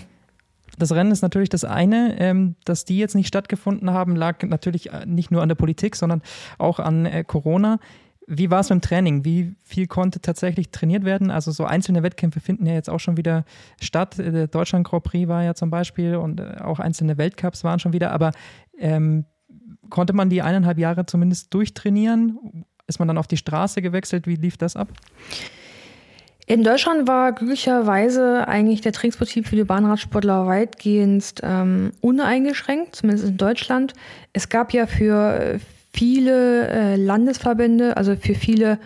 Das Rennen ist natürlich das eine. Ähm, dass die jetzt nicht stattgefunden haben, lag natürlich äh, nicht nur an der Politik, sondern auch an äh, Corona. Wie war es mit dem Training? Wie viel konnte tatsächlich trainiert werden? Also so einzelne Wettkämpfe finden ja jetzt auch schon wieder statt. Der Deutschland Grand Prix war ja zum Beispiel und äh, auch einzelne Weltcups waren schon wieder. Aber ähm, konnte man die eineinhalb Jahre zumindest durchtrainieren? Ist man dann auf die Straße gewechselt? Wie lief das ab? In Deutschland war glücklicherweise eigentlich der Trainingsbetrieb für die Bahnradsportler weitgehend ähm, uneingeschränkt, zumindest in Deutschland. Es gab ja für viele äh, Landesverbände, also für viele,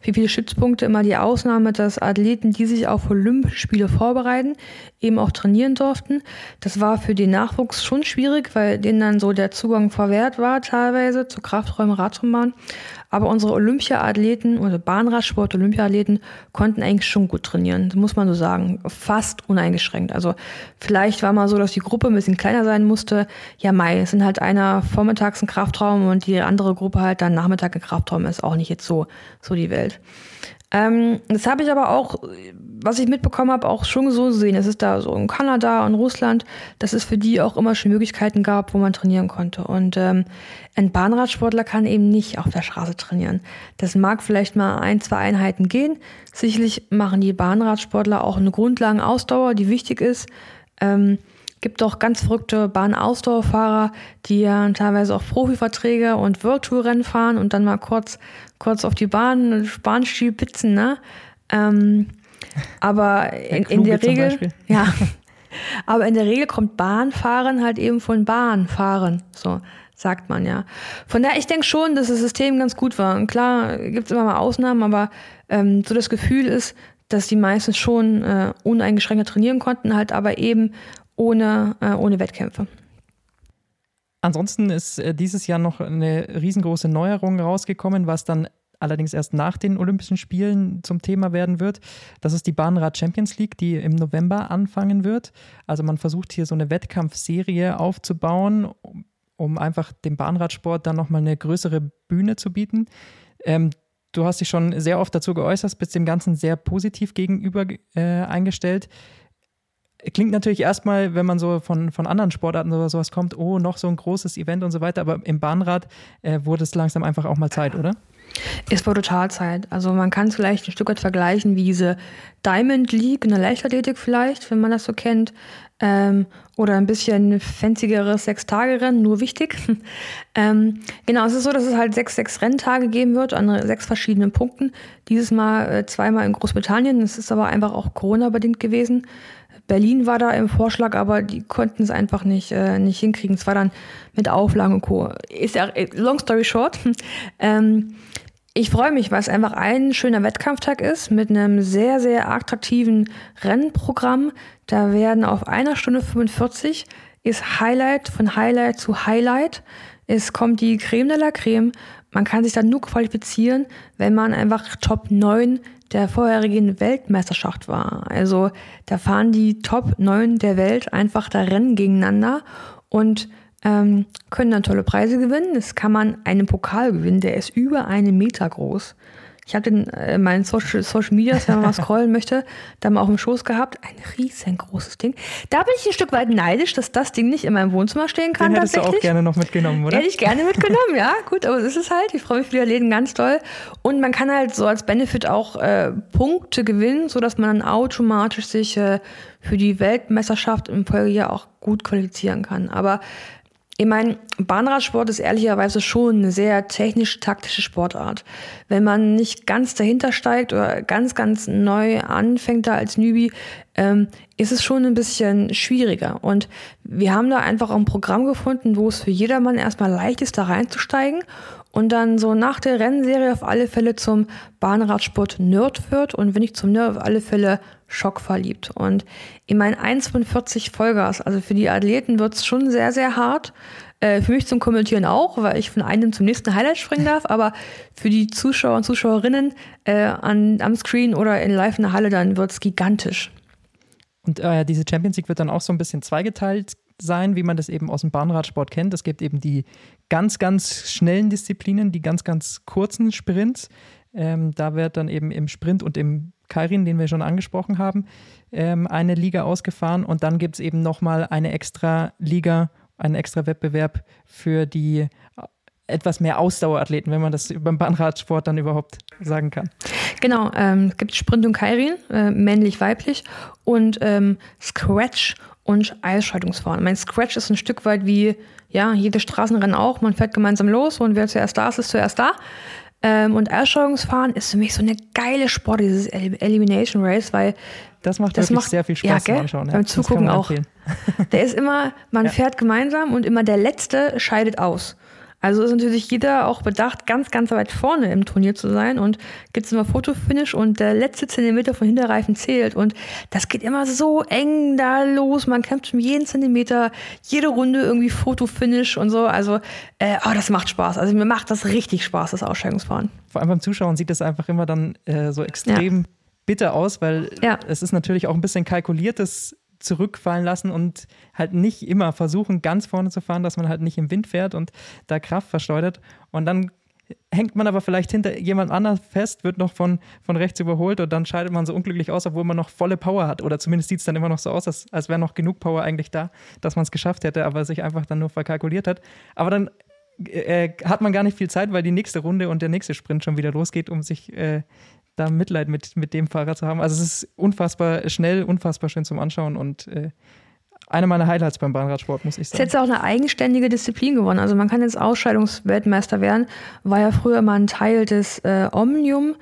für viele Stützpunkte immer die Ausnahme, dass Athleten, die sich auf Olympische Spiele vorbereiten, eben auch trainieren durften. Das war für den Nachwuchs schon schwierig, weil denen dann so der Zugang verwehrt war teilweise zu Krafträumen, Radrennbahn. Aber unsere Olympia-Athleten, unsere Bahnradsport-Olympia-Athleten konnten eigentlich schon gut trainieren. Das muss man so sagen. Fast uneingeschränkt. Also vielleicht war mal so, dass die Gruppe ein bisschen kleiner sein musste. Ja, Mai, es sind halt einer vormittags ein Kraftraum und die andere Gruppe halt dann Nachmittag ein Kraftraum. Ist auch nicht jetzt so, so die Welt. Ähm, das habe ich aber auch, was ich mitbekommen habe, auch schon so gesehen. Es ist da so in Kanada und Russland, dass es für die auch immer schon Möglichkeiten gab, wo man trainieren konnte. Und ähm, ein Bahnradsportler kann eben nicht auf der Straße trainieren. Das mag vielleicht mal ein, zwei Einheiten gehen. Sicherlich machen die Bahnradsportler auch eine Grundlagenausdauer, die wichtig ist. Ähm, gibt auch ganz verrückte Bahnausdauerfahrer, die ja teilweise auch Profiverträge und Virtual-Rennen fahren und dann mal kurz, kurz auf die Bahn, Bahnstil pitzen, ne? Ähm, aber in, in der Regel, ja, aber in der Regel kommt Bahnfahren halt eben von Bahnfahren, so sagt man ja. Von daher, ich denke schon, dass das System ganz gut war. Und klar, gibt es immer mal Ausnahmen, aber ähm, so das Gefühl ist, dass die meisten schon äh, uneingeschränkt trainieren konnten, halt aber eben ohne, äh, ohne Wettkämpfe. Ansonsten ist äh, dieses Jahr noch eine riesengroße Neuerung rausgekommen, was dann allerdings erst nach den Olympischen Spielen zum Thema werden wird. Das ist die Bahnrad Champions League, die im November anfangen wird. Also man versucht hier so eine Wettkampfserie aufzubauen, um einfach dem Bahnradsport dann nochmal eine größere Bühne zu bieten. Ähm, du hast dich schon sehr oft dazu geäußert, bist dem Ganzen sehr positiv gegenüber äh, eingestellt klingt natürlich erstmal, wenn man so von, von anderen Sportarten oder sowas kommt, oh, noch so ein großes Event und so weiter, aber im Bahnrad äh, wurde es langsam einfach auch mal Zeit, oder? Es war total Zeit. Also man kann es vielleicht ein Stück weit vergleichen wie diese Diamond League in der Leichtathletik vielleicht, wenn man das so kennt. Ähm, oder ein bisschen fanzigeres Sechs-Tage-Rennen, nur wichtig. ähm, genau, es ist so, dass es halt sechs, sechs Renntage geben wird an sechs verschiedenen Punkten. Dieses Mal äh, zweimal in Großbritannien. Es ist aber einfach auch Corona-bedingt gewesen. Berlin war da im Vorschlag, aber die konnten es einfach nicht, äh, nicht hinkriegen. Es war dann mit Auflagen und Co. Ist ja, äh, long story short. ähm, ich freue mich, weil es einfach ein schöner Wettkampftag ist mit einem sehr, sehr attraktiven Rennprogramm. Da werden auf einer Stunde 45 ist Highlight von Highlight zu Highlight. Es kommt die Creme de la Creme. Man kann sich dann nur qualifizieren, wenn man einfach Top 9 der vorherigen Weltmeisterschaft war. Also da fahren die Top 9 der Welt einfach da Rennen gegeneinander und ähm, können dann tolle Preise gewinnen. Das kann man einen Pokal gewinnen, der ist über einen Meter groß. Ich habe den äh, in meinen Social, Social Medias, wenn man mal scrollen möchte, da mal auf dem Schoß gehabt. Ein riesengroßes Ding. Da bin ich ein Stück weit neidisch, dass das Ding nicht in meinem Wohnzimmer stehen kann. Den hättest du auch gerne noch mitgenommen, oder? Hätte ich gerne mitgenommen, ja. Gut, aber es ist halt. Ich freue mich für die Läden ganz toll. Und man kann halt so als Benefit auch äh, Punkte gewinnen, sodass man dann automatisch sich äh, für die Weltmeisterschaft im Folgejahr auch gut qualifizieren kann. Aber ich meine, Bahnradsport ist ehrlicherweise schon eine sehr technisch-taktische Sportart. Wenn man nicht ganz dahinter steigt oder ganz, ganz neu anfängt da als Newbie, ähm, ist es schon ein bisschen schwieriger. Und wir haben da einfach ein Programm gefunden, wo es für jedermann erstmal leicht ist, da reinzusteigen und dann so nach der Rennserie auf alle Fälle zum Bahnradsport Nerd wird und wenn nicht zum Nerd, auf alle Fälle schockverliebt. Und in meinen 1,45 Vollgas, also für die Athleten wird es schon sehr, sehr hart. Äh, für mich zum Kommentieren auch, weil ich von einem zum nächsten Highlight springen darf, aber für die Zuschauer und Zuschauerinnen äh, an, am Screen oder in live in der Halle, dann wird es gigantisch. Und äh, diese Champions League wird dann auch so ein bisschen zweigeteilt sein, wie man das eben aus dem Bahnradsport kennt. Es gibt eben die ganz, ganz schnellen Disziplinen, die ganz, ganz kurzen Sprints. Ähm, da wird dann eben im Sprint und im Kairin, den wir schon angesprochen haben, ähm, eine Liga ausgefahren und dann gibt es eben nochmal eine extra Liga, einen extra Wettbewerb für die etwas mehr Ausdauerathleten, wenn man das beim Bahnradsport dann überhaupt sagen kann. Genau, ähm, es gibt Sprint und Kairin, äh, männlich, weiblich und ähm, Scratch und Eisscheidungsfahren. Mein Scratch ist ein Stück weit wie ja jede Straßenrennen auch. Man fährt gemeinsam los und wer zuerst da ist, ist zuerst da. Ähm, und Eisscheidungsfahren ist für mich so eine geile Sport, dieses Elimination Race, weil das macht das macht, sehr viel Spaß ja, zum Anschauen. Ja. Beim Zugucken auch. Der ist immer, man ja. fährt gemeinsam und immer der Letzte scheidet aus. Also ist natürlich jeder auch bedacht, ganz, ganz weit vorne im Turnier zu sein und gibt es immer Fotofinish und der letzte Zentimeter von Hinterreifen zählt und das geht immer so eng da los. Man kämpft um jeden Zentimeter, jede Runde irgendwie Fotofinish und so. Also, äh, oh, das macht Spaß. Also mir macht das richtig Spaß, das Ausscheidungsfahren. Vor allem beim Zuschauen sieht das einfach immer dann äh, so extrem ja. bitter aus, weil ja. es ist natürlich auch ein bisschen kalkuliertes zurückfallen lassen und halt nicht immer versuchen, ganz vorne zu fahren, dass man halt nicht im Wind fährt und da Kraft verschleudert. Und dann hängt man aber vielleicht hinter jemand anders fest, wird noch von, von rechts überholt und dann scheidet man so unglücklich aus, obwohl man noch volle Power hat. Oder zumindest sieht es dann immer noch so aus, als, als wäre noch genug Power eigentlich da, dass man es geschafft hätte, aber sich einfach dann nur verkalkuliert hat. Aber dann äh, hat man gar nicht viel Zeit, weil die nächste Runde und der nächste Sprint schon wieder losgeht, um sich äh, da Mitleid mit, mit dem Fahrer zu haben. Also es ist unfassbar schnell, unfassbar schön zum Anschauen und äh, eine meiner Highlights beim Bahnradsport, muss ich sagen. Es ist jetzt auch eine eigenständige Disziplin geworden. Also man kann jetzt Ausscheidungsweltmeister werden. War ja früher mal ein Teil des äh, Omnium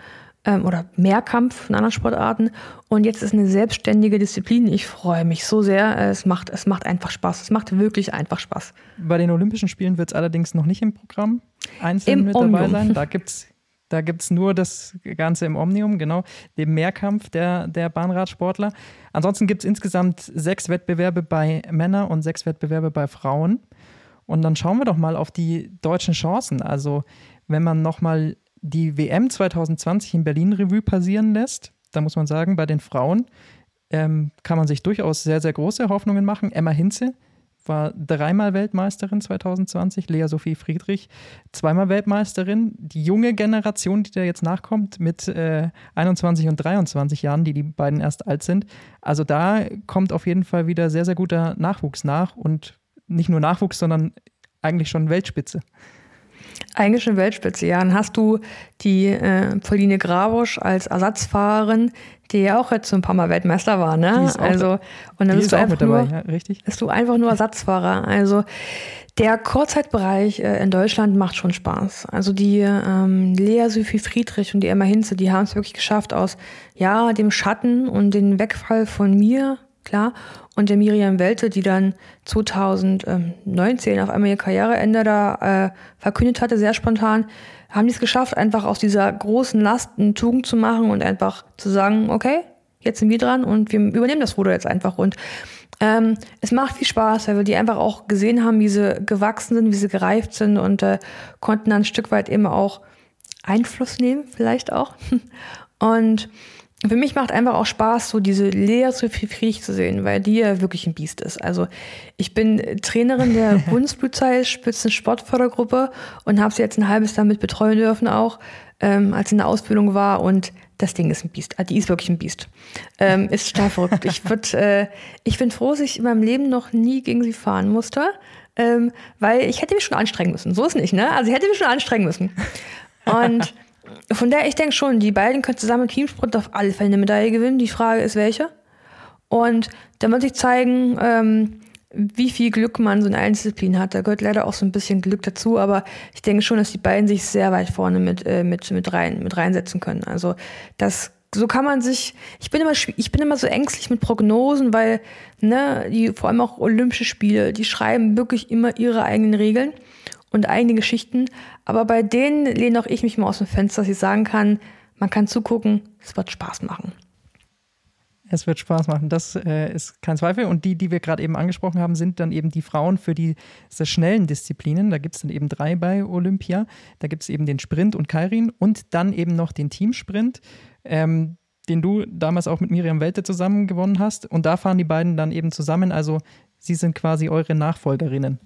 ähm, oder Mehrkampf in anderen Sportarten. Und jetzt ist eine selbstständige Disziplin. Ich freue mich so sehr. Es macht, es macht einfach Spaß. Es macht wirklich einfach Spaß. Bei den Olympischen Spielen wird es allerdings noch nicht im Programm einzeln Im mit Omnium. dabei sein. Da gibt es da gibt es nur das Ganze im Omnium, genau, dem Mehrkampf der, der Bahnradsportler. Ansonsten gibt es insgesamt sechs Wettbewerbe bei Männern und sechs Wettbewerbe bei Frauen. Und dann schauen wir doch mal auf die deutschen Chancen. Also, wenn man nochmal die WM 2020 in Berlin Revue passieren lässt, da muss man sagen, bei den Frauen ähm, kann man sich durchaus sehr, sehr große Hoffnungen machen. Emma Hinze war dreimal Weltmeisterin 2020, Lea Sophie Friedrich zweimal Weltmeisterin. Die junge Generation, die da jetzt nachkommt, mit äh, 21 und 23 Jahren, die die beiden erst alt sind. Also da kommt auf jeden Fall wieder sehr, sehr guter Nachwuchs nach und nicht nur Nachwuchs, sondern eigentlich schon Weltspitze. Eigentlich schon Weltspitze, ja. Dann hast du die äh, Pauline Grabosch als Ersatzfahrerin, die ja auch jetzt so ein paar Mal Weltmeister war, ne? also und dann bist du einfach nur, dabei, ja, richtig. Bist du einfach nur Ersatzfahrer. Also der Kurzzeitbereich äh, in Deutschland macht schon Spaß. Also die ähm, Lea Sophie Friedrich und die Emma Hinze, die haben es wirklich geschafft aus ja dem Schatten und dem Wegfall von mir, klar, und der Miriam Welte, die dann 2019 auf einmal ihr Karriereende da äh, verkündet hatte, sehr spontan, haben die es geschafft, einfach aus dieser großen Last eine Tugend zu machen und einfach zu sagen, okay, jetzt sind wir dran und wir übernehmen das Ruder jetzt einfach. Und ähm, es macht viel Spaß, weil wir die einfach auch gesehen haben, wie sie gewachsen sind, wie sie gereift sind und äh, konnten dann ein Stück weit eben auch Einfluss nehmen, vielleicht auch. Und für mich macht einfach auch Spaß, so diese Lea Sophie Friedrich zu sehen, weil die ja wirklich ein Biest ist. Also ich bin Trainerin der Bundespolizei Spitzensportfördergruppe und habe sie jetzt ein halbes Jahr mit betreuen dürfen auch, ähm, als sie in der Ausbildung war und das Ding ist ein Biest. Ah, die ist wirklich ein Biest. Ähm, ist total verrückt. Ich, würd, äh, ich bin froh, dass ich in meinem Leben noch nie gegen sie fahren musste, ähm, weil ich hätte mich schon anstrengen müssen. So ist nicht, ne? Also ich hätte mich schon anstrengen müssen. Und von daher, ich denke schon, die beiden können zusammen im Teamsprint auf alle Fälle eine Medaille gewinnen. Die Frage ist, welche. Und da muss ich zeigen, ähm, wie viel Glück man so in allen Disziplinen hat. Da gehört leider auch so ein bisschen Glück dazu, aber ich denke schon, dass die beiden sich sehr weit vorne mit, äh, mit, mit, rein, mit reinsetzen können. Also das so kann man sich, ich bin immer, ich bin immer so ängstlich mit Prognosen, weil, ne, die, vor allem auch Olympische Spiele, die schreiben wirklich immer ihre eigenen Regeln und eigene Geschichten. Aber bei denen lehne auch ich mich mal aus dem Fenster, dass ich sagen kann, man kann zugucken, es wird Spaß machen. Es wird Spaß machen, das äh, ist kein Zweifel. Und die, die wir gerade eben angesprochen haben, sind dann eben die Frauen für die sehr schnellen Disziplinen. Da gibt es dann eben drei bei Olympia. Da gibt es eben den Sprint und Kairin und dann eben noch den Teamsprint, ähm, den du damals auch mit Miriam Welte zusammen gewonnen hast. Und da fahren die beiden dann eben zusammen. Also sie sind quasi eure Nachfolgerinnen.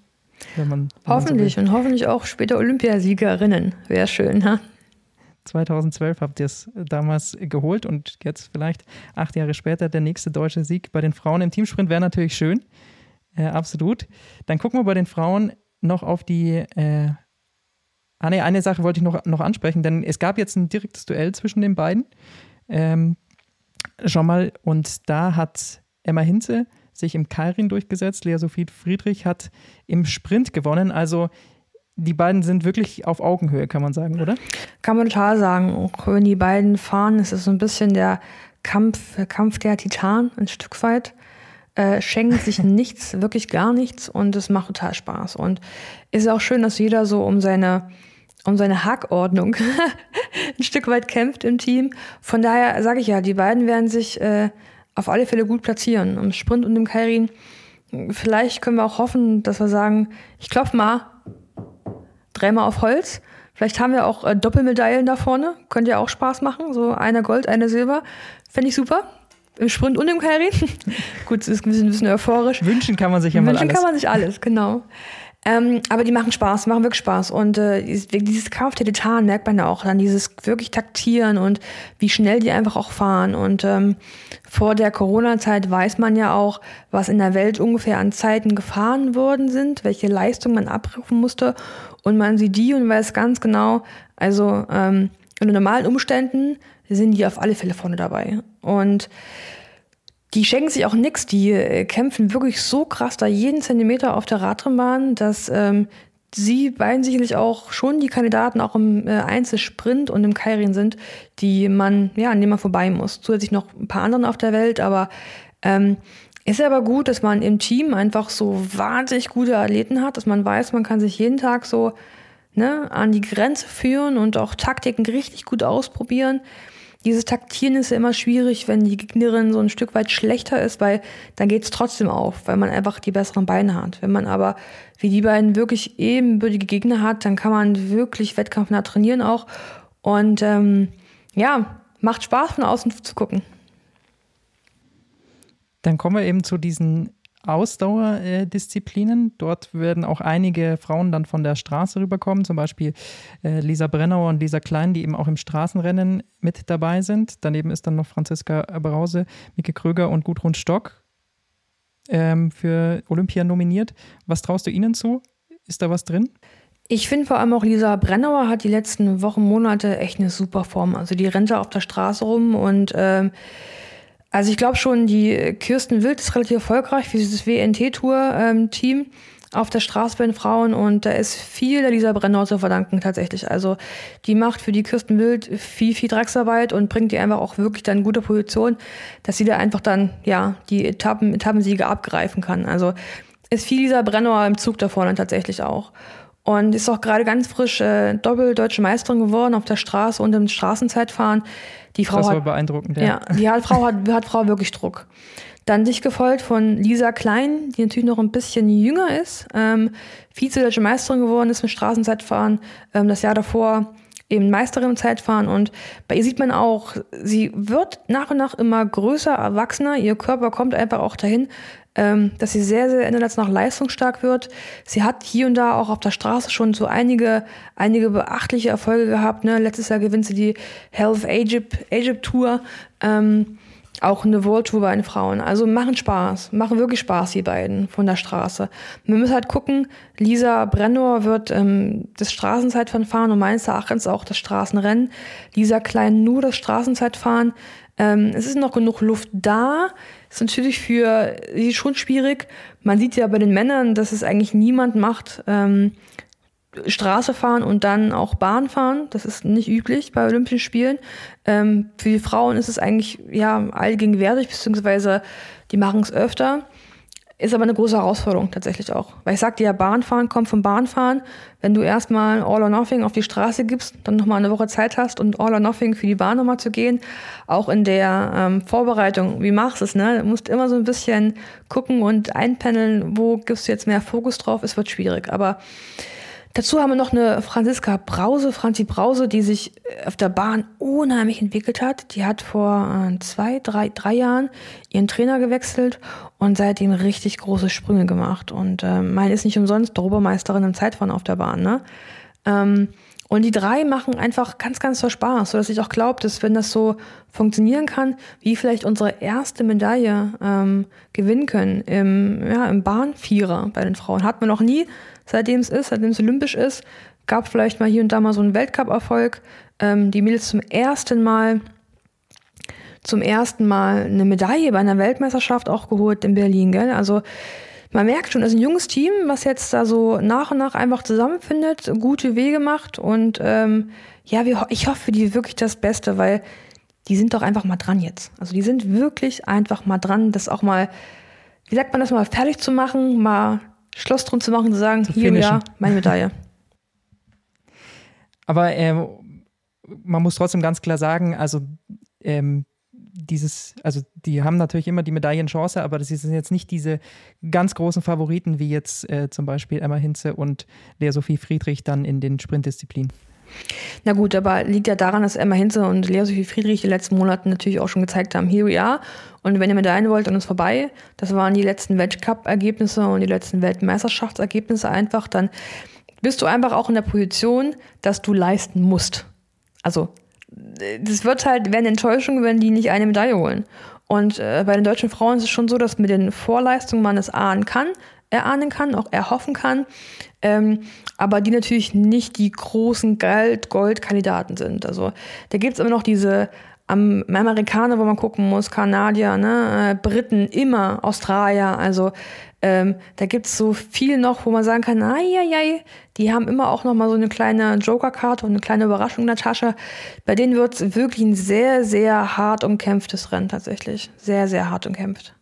Wenn man, wenn hoffentlich man so und hoffentlich auch später Olympiasiegerinnen. Wäre schön, ha? 2012 habt ihr es damals geholt und jetzt vielleicht acht Jahre später der nächste deutsche Sieg bei den Frauen im Teamsprint wäre natürlich schön. Äh, absolut. Dann gucken wir bei den Frauen noch auf die. Äh, ah, nee, eine Sache wollte ich noch, noch ansprechen, denn es gab jetzt ein direktes Duell zwischen den beiden. Ähm, schon mal, und da hat Emma Hinze sich im Kairin durchgesetzt. Lea Sophie Friedrich hat im Sprint gewonnen. Also die beiden sind wirklich auf Augenhöhe, kann man sagen, oder? Kann man total sagen. Auch wenn die beiden fahren, ist es so ein bisschen der Kampf, der Kampf der Titan, ein Stück weit. Äh, schenken sich nichts, wirklich gar nichts und es macht total Spaß. Und ist auch schön, dass jeder so um seine, um seine Hackordnung ein Stück weit kämpft im Team. Von daher sage ich ja, die beiden werden sich äh, auf alle Fälle gut platzieren. Im Sprint und im Kairin. Vielleicht können wir auch hoffen, dass wir sagen, ich klopfe mal dreimal auf Holz. Vielleicht haben wir auch äh, Doppelmedaillen da vorne. Könnte ja auch Spaß machen. So eine Gold, eine Silber. Fände ich super. Im Sprint und im Kairin. Gut, es ist ein bisschen, ein bisschen euphorisch. Wünschen kann man sich ja mal alles. Wünschen kann man sich alles, genau. Ähm, aber die machen Spaß, machen wirklich Spaß. Und äh, dieses Kauf der Titan merkt man ja auch dann, dieses wirklich Taktieren und wie schnell die einfach auch fahren. Und ähm, vor der Corona-Zeit weiß man ja auch, was in der Welt ungefähr an Zeiten gefahren worden sind, welche Leistung man abrufen musste. Und man sieht die und weiß ganz genau, also ähm, unter normalen Umständen sind die auf alle Fälle vorne dabei. Und die schenken sich auch nichts, die äh, kämpfen wirklich so krass da jeden Zentimeter auf der Radrennbahn, dass ähm, sie beiden sicherlich auch schon die Kandidaten auch im äh, Einzelsprint und im Kairin sind, die man, ja, an denen man vorbei muss. Zusätzlich noch ein paar anderen auf der Welt, aber ähm, ist aber gut, dass man im Team einfach so wahnsinnig gute Athleten hat, dass man weiß, man kann sich jeden Tag so ne, an die Grenze führen und auch Taktiken richtig gut ausprobieren dieses Taktieren ist ja immer schwierig, wenn die Gegnerin so ein Stück weit schlechter ist, weil dann geht es trotzdem auf, weil man einfach die besseren Beine hat. Wenn man aber wie die beiden wirklich ebenbürtige Gegner hat, dann kann man wirklich wettkampfnah trainieren auch. Und ähm, ja, macht Spaß von außen zu gucken. Dann kommen wir eben zu diesen Ausdauerdisziplinen. Dort werden auch einige Frauen dann von der Straße rüberkommen, zum Beispiel äh, Lisa Brennauer und Lisa Klein, die eben auch im Straßenrennen mit dabei sind. Daneben ist dann noch Franziska Brause, Mike Kröger und Gudrun Stock ähm, für Olympia nominiert. Was traust du ihnen zu? Ist da was drin? Ich finde vor allem auch Lisa Brennauer hat die letzten Wochen, Monate echt eine super Form. Also die rennt da auf der Straße rum und ähm, also ich glaube schon, die Kirsten Wild ist relativ erfolgreich für dieses WNT-Tour-Team auf der Straße bei den Frauen und da ist viel der Lisa Brennau zu verdanken tatsächlich. Also die macht für die Kirsten Wild viel, viel Drecksarbeit und bringt die einfach auch wirklich dann in gute Position, dass sie da einfach dann, ja, die Etappen, Etappensiege abgreifen kann. Also ist viel Lisa Brennauer im Zug da vorne tatsächlich auch. Und ist auch gerade ganz frisch äh, Doppeldeutsche Meisterin geworden auf der Straße und im Straßenzeitfahren. Die Frau das war hat, beeindruckend, ja. ja die hat, Frau hat, hat Frau wirklich Druck. Dann dich gefolgt von Lisa Klein, die natürlich noch ein bisschen jünger ist, ähm, Vize-Deutsche Meisterin geworden ist mit Straßenzeitfahren, ähm, das Jahr davor eben Meisterin im Zeitfahren und bei ihr sieht man auch, sie wird nach und nach immer größer, erwachsener, ihr Körper kommt einfach auch dahin, dass sie sehr, sehr international leistungsstark wird. Sie hat hier und da auch auf der Straße schon so einige, einige beachtliche Erfolge gehabt. Ne? Letztes Jahr gewinnt sie die Health Egypt, Egypt Tour. Ähm, auch eine World Tour bei den Frauen. Also machen Spaß, machen wirklich Spaß, die beiden von der Straße. Man muss halt gucken, Lisa Brennor wird ähm, das Straßenzeitfahren fahren und meines Erachtens auch das Straßenrennen. Lisa Klein nur das Straßenzeitfahren. Ähm, es ist noch genug Luft da. Ist natürlich für sie schon schwierig. Man sieht ja bei den Männern, dass es eigentlich niemand macht. Ähm, Straße fahren und dann auch Bahn fahren. Das ist nicht üblich bei Olympischen Spielen. Ähm, für die Frauen ist es eigentlich ja allgegenwärtig, beziehungsweise die machen es öfter. Ist aber eine große Herausforderung tatsächlich auch. Weil ich sagte ja, Bahnfahren kommt vom Bahnfahren. Wenn du erstmal All or Nothing auf die Straße gibst, dann nochmal eine Woche Zeit hast und All or Nothing für die Bahn nochmal zu gehen, auch in der ähm, Vorbereitung, wie machst du es, ne? Du musst immer so ein bisschen gucken und einpendeln, wo gibst du jetzt mehr Fokus drauf, es wird schwierig. Aber Dazu haben wir noch eine Franziska Brause, Franzi Brause, die sich auf der Bahn unheimlich entwickelt hat. Die hat vor äh, zwei, drei, drei Jahren ihren Trainer gewechselt und seitdem richtig große Sprünge gemacht. Und äh, meine ist nicht umsonst Obermeisterin im Zeitfahren auf der Bahn. Ne? Ähm, Und die drei machen einfach ganz, ganz viel Spaß, sodass ich auch glaube, dass wenn das so funktionieren kann, wie vielleicht unsere erste Medaille ähm, gewinnen können im, ja, im Bahnvierer bei den Frauen. Hat man noch nie, seitdem es ist, seitdem es olympisch ist. Gab vielleicht mal hier und da mal so einen Weltcup-Erfolg. Ähm, die Mädels zum ersten Mal zum ersten Mal eine Medaille bei einer Weltmeisterschaft auch geholt in Berlin, gell? Also man merkt schon, es ist ein junges Team, was jetzt da so nach und nach einfach zusammenfindet, gute Wege macht und ähm, ja, wir, ich hoffe für die wirklich das Beste, weil die sind doch einfach mal dran jetzt. Also die sind wirklich einfach mal dran, das auch mal, wie sagt man das mal, fertig zu machen, mal Schloss drum zu machen, zu sagen, zu hier, ja, meine Medaille. Aber ähm, man muss trotzdem ganz klar sagen, also ähm, dieses, also die haben natürlich immer die Medaillenchance, aber das sind jetzt nicht diese ganz großen Favoriten wie jetzt äh, zum Beispiel Emma Hinze und Lea Sophie Friedrich dann in den Sprintdisziplinen. Na gut, aber liegt ja daran, dass Emma Hinze und Lea Sophie Friedrich die letzten Monate natürlich auch schon gezeigt haben, here we are. Und wenn ihr Medaillen wollt, dann ist vorbei. Das waren die letzten Weltcup-Ergebnisse und die letzten Weltmeisterschaftsergebnisse einfach. Dann bist du einfach auch in der Position, dass du leisten musst. Also das wird halt, wäre eine Enttäuschung, wenn die nicht eine Medaille holen. Und äh, bei den deutschen Frauen ist es schon so, dass mit den Vorleistungen man es ahnen kann, erahnen kann, auch erhoffen kann, ähm, aber die natürlich nicht die großen Gold-Gold-Kandidaten sind. Also da gibt es immer noch diese am Amerikaner, wo man gucken muss, Kanadier, ne, äh, Briten, immer Australier, also ähm, da gibt's so viel noch, wo man sagen kann, ai, die haben immer auch noch mal so eine kleine Joker-Karte und eine kleine Überraschung in der Tasche. Bei denen wird's wirklich ein sehr, sehr hart umkämpftes Rennen tatsächlich. Sehr, sehr hart umkämpft.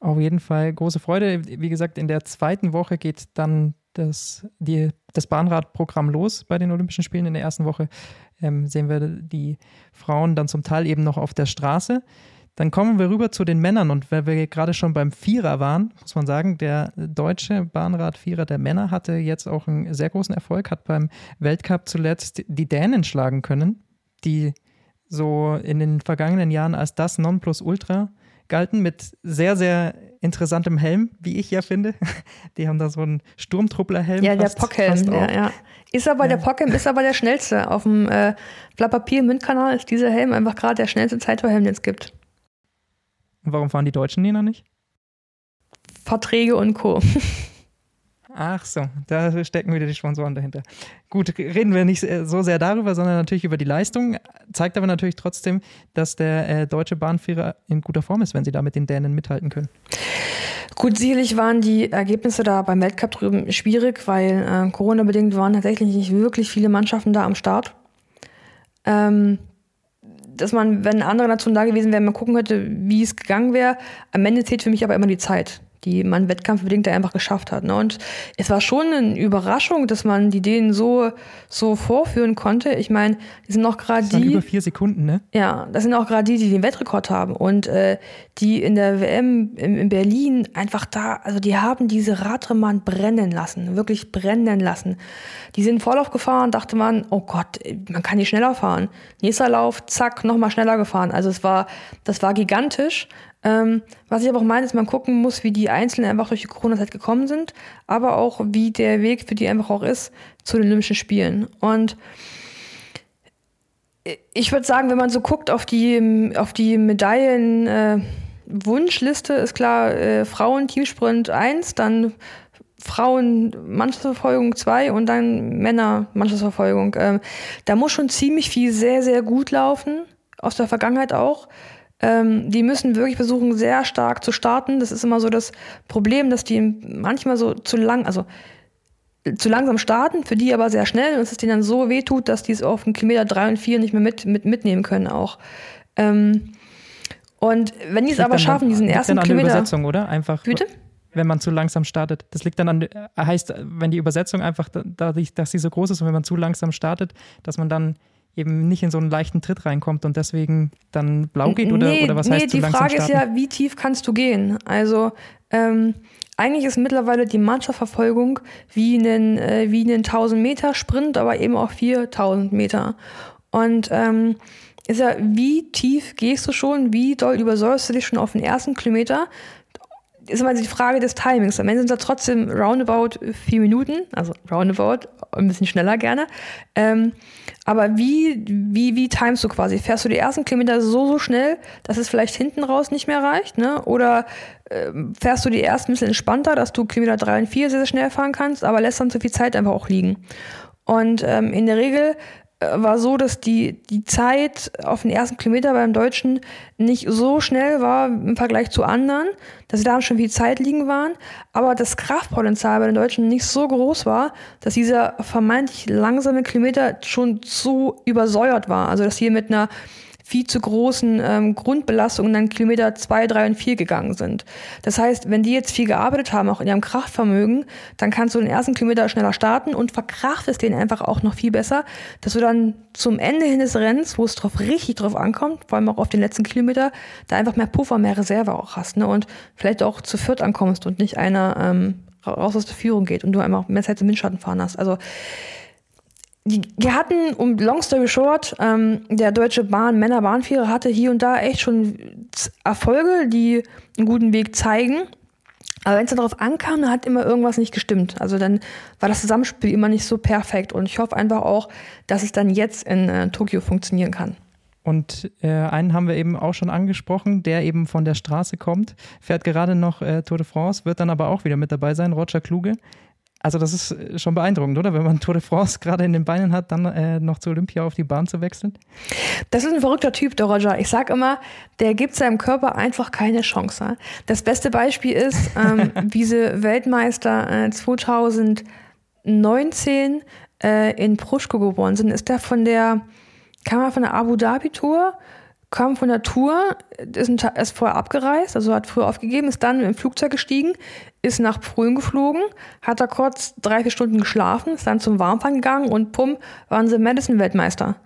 Auf jeden Fall große Freude. Wie gesagt, in der zweiten Woche geht dann das, die, das Bahnradprogramm los bei den Olympischen Spielen. In der ersten Woche ähm, sehen wir die Frauen dann zum Teil eben noch auf der Straße. Dann kommen wir rüber zu den Männern und weil wir gerade schon beim Vierer waren, muss man sagen, der deutsche Bahnrad-Vierer der Männer hatte jetzt auch einen sehr großen Erfolg, hat beim Weltcup zuletzt die Dänen schlagen können, die so in den vergangenen Jahren als das Nonplusultra galten mit sehr, sehr interessantem Helm, wie ich ja finde. Die haben da so einen Sturmtruppler-Helm. Ja, der Pockhelm, ja, ja. Ist aber ja. der Pockhelm ist aber der schnellste. Auf dem äh, Blatt Papier im Windkanal ist dieser Helm einfach gerade der schnellste Zeittorhelm, den es gibt. Und warum fahren die Deutschen den noch nicht? Verträge und Co. Ach so, da stecken wieder die Sponsoren dahinter. Gut, reden wir nicht so sehr darüber, sondern natürlich über die Leistung. Zeigt aber natürlich trotzdem, dass der äh, deutsche Bahnführer in guter Form ist, wenn sie da mit den Dänen mithalten können. Gut, sicherlich waren die Ergebnisse da beim Weltcup drüben schwierig, weil äh, Corona-bedingt waren tatsächlich nicht wirklich viele Mannschaften da am Start. Ähm, dass man, wenn andere Nationen da gewesen wären, mal gucken könnte, wie es gegangen wäre. Am Ende zählt für mich aber immer die Zeit die man wettkampfbedingt einfach geschafft hat. Ne? Und es war schon eine Überraschung, dass man die denen so, so vorführen konnte. Ich meine, die sind noch gerade die. über vier Sekunden, ne? Ja, das sind auch gerade die, die den Wettrekord haben und äh, die in der WM in, in Berlin einfach da, also die haben diese Radrennbahn brennen lassen, wirklich brennen lassen. Die sind Vorlauf gefahren, dachte man, oh Gott, man kann nicht schneller fahren. Nächster Lauf, zack, nochmal schneller gefahren. Also es war, das war gigantisch. Ähm, was ich aber auch meine, ist, man gucken muss, wie die Einzelnen einfach durch die Corona-Zeit gekommen sind, aber auch wie der Weg für die einfach auch ist zu den Olympischen Spielen. Und ich würde sagen, wenn man so guckt auf die, auf die Medaillen, äh, Wunschliste ist klar, äh, Frauen Teamsprint 1, dann Frauen Mannschaftsverfolgung 2 und dann Männer Mannschaftsverfolgung. Ähm, da muss schon ziemlich viel sehr, sehr gut laufen, aus der Vergangenheit auch. Ähm, die müssen wirklich versuchen, sehr stark zu starten. Das ist immer so das Problem, dass die manchmal so zu lang, also zu langsam starten, für die aber sehr schnell und es denen dann so wehtut, dass die es auf den Kilometer drei und vier nicht mehr mit, mit mitnehmen können auch. Ähm, und wenn die es aber schaffen, diesen ersten dann an Kilometer. Der Übersetzung, oder? Einfach. Bitte? Wenn man zu langsam startet. Das liegt dann an, heißt, wenn die Übersetzung einfach dadurch, dass sie so groß ist und wenn man zu langsam startet, dass man dann eben nicht in so einen leichten Tritt reinkommt und deswegen dann blau geht oder, nee, oder was nee, heißt zu die langsam Frage starten? ist ja, wie tief kannst du gehen? Also ähm, eigentlich ist mittlerweile die Mannschaftsverfolgung wie einen, äh, wie einen 1000 Meter Sprint, aber eben auch 4000 Meter. Und ähm, ist ja, wie tief gehst du schon, wie doll übersäuerst du dich schon auf den ersten Kilometer? ist immer die Frage des Timings. Am Ende sind es trotzdem roundabout vier Minuten, also roundabout, ein bisschen schneller gerne. Ähm, aber wie, wie, wie timest du quasi? Fährst du die ersten Kilometer so, so schnell, dass es vielleicht hinten raus nicht mehr reicht? Ne? Oder äh, fährst du die ersten ein bisschen entspannter, dass du Kilometer drei und vier sehr, sehr schnell fahren kannst, aber lässt dann zu viel Zeit einfach auch liegen? Und ähm, in der Regel war so, dass die, die Zeit auf den ersten Kilometer beim Deutschen nicht so schnell war im Vergleich zu anderen, dass sie da schon viel Zeit liegen waren, aber das Kraftpotenzial bei den Deutschen nicht so groß war, dass dieser vermeintlich langsame Kilometer schon zu übersäuert war. Also dass hier mit einer viel zu großen ähm, Grundbelastungen dann Kilometer zwei, drei und vier gegangen sind. Das heißt, wenn die jetzt viel gearbeitet haben, auch in ihrem Kraftvermögen, dann kannst du den ersten Kilometer schneller starten und verkraftest den einfach auch noch viel besser, dass du dann zum Ende hin des Rennens, wo es drauf richtig drauf ankommt, vor allem auch auf den letzten Kilometer, da einfach mehr Puffer, mehr Reserve auch hast, ne? Und vielleicht auch zu viert ankommst und nicht einer ähm, raus aus der Führung geht und du einfach mehr Zeit zum Windschatten fahren hast. Also die hatten, um Long Story Short, ähm, der deutsche Bahn, Männerbahnführer hatte hier und da echt schon Erfolge, die einen guten Weg zeigen. Aber wenn es darauf ankam, dann hat immer irgendwas nicht gestimmt. Also dann war das Zusammenspiel immer nicht so perfekt. Und ich hoffe einfach auch, dass es dann jetzt in äh, Tokio funktionieren kann. Und äh, einen haben wir eben auch schon angesprochen, der eben von der Straße kommt, fährt gerade noch äh, Tour de France, wird dann aber auch wieder mit dabei sein, Roger Kluge. Also das ist äh, schon beeindruckend, oder? Wenn man Tour de France gerade in den Beinen hat, dann äh, noch zu Olympia auf die Bahn zu wechseln. Das ist ein verrückter Typ, der Roger. Ich sag immer, der gibt seinem Körper einfach keine Chance. Das beste Beispiel ist, ähm, wie sie Weltmeister äh, 2019 äh, in Pruschko geworden sind. Ist der von der, kam er von der Abu Dhabi Tour? Kam von der Tour, ist, ein, ist vorher abgereist, also hat früher aufgegeben, ist dann im Flugzeug gestiegen, ist nach Prüm geflogen, hat da kurz drei, vier Stunden geschlafen, ist dann zum Warmfahren gegangen und pum, waren sie Madison-Weltmeister.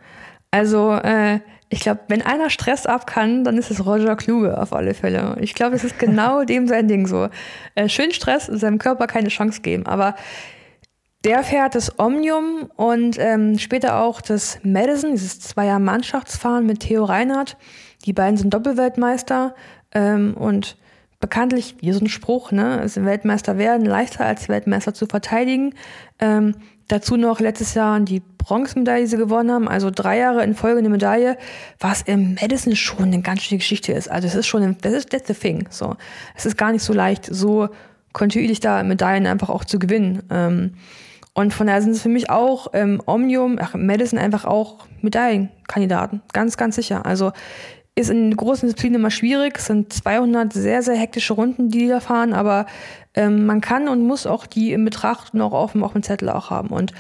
Also, äh, ich glaube, wenn einer Stress ab kann, dann ist es Roger Kluge auf alle Fälle. Ich glaube, es ist genau dem sein Ding so. Äh, schön Stress, seinem Körper keine Chance geben. Aber der fährt das Omnium und ähm, später auch das Madison, dieses Zweier-Mannschaftsfahren mit Theo Reinhardt. Die beiden sind Doppelweltmeister ähm, und bekanntlich, wie so ein Spruch, ne, ist Weltmeister werden leichter als Weltmeister zu verteidigen. Ähm, dazu noch letztes Jahr die Bronzemedaille, die sie gewonnen haben, also drei Jahre in Folge eine Medaille, was im Madison schon eine ganz schöne Geschichte ist. Also es ist schon, das ist that's the thing. So, es ist gar nicht so leicht, so kontinuierlich da Medaillen einfach auch zu gewinnen. Ähm, und von daher sind es für mich auch ähm, Omnium, ach, Madison einfach auch Medaillenkandidaten. Ganz, ganz sicher. Also ist in großen Disziplinen immer schwierig. Es sind 200 sehr, sehr hektische Runden, die da fahren, aber ähm, man kann und muss auch die in Betracht noch auf auf dem Zettel auch haben. Und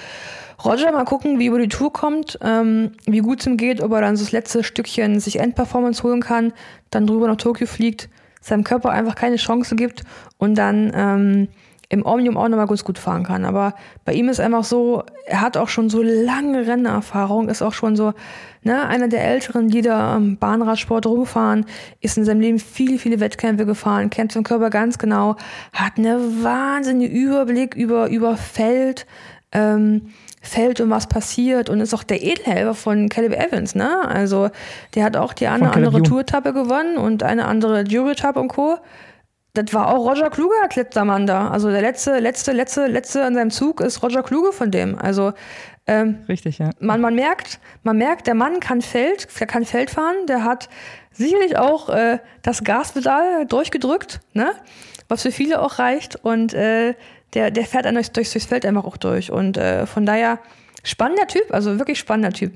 Roger mal gucken, wie über die Tour kommt, ähm, wie gut es ihm geht, ob er dann so das letzte Stückchen sich Endperformance holen kann, dann drüber nach Tokio fliegt, seinem Körper einfach keine Chance gibt und dann ähm, im Omnium auch nochmal ganz gut fahren kann. Aber bei ihm ist einfach so, er hat auch schon so lange Rennerfahrung, ist auch schon so, ne, einer der Älteren, die da am Bahnradsport rumfahren, ist in seinem Leben viele, viele Wettkämpfe gefahren, kennt seinen Körper ganz genau, hat eine wahnsinnige Überblick über, über Feld, ähm, Feld und was passiert und ist auch der Edelhelfer von Caleb Evans, ne? Also, der hat auch die eine andere Tour-Etappe gewonnen und eine andere Jury-Etappe und Co das war auch Roger Kluge als letzter Mann da. Also der letzte, letzte, letzte, letzte an seinem Zug ist Roger Kluge von dem. Also ähm, richtig, ja. Man, man merkt, man merkt, der Mann kann Feld, der kann Feld fahren, der hat sicherlich auch äh, das Gaspedal durchgedrückt, ne? Was für viele auch reicht. Und äh, der, der fährt dann durchs, durchs Feld einfach auch durch. Und äh, von daher spannender Typ, also wirklich spannender Typ.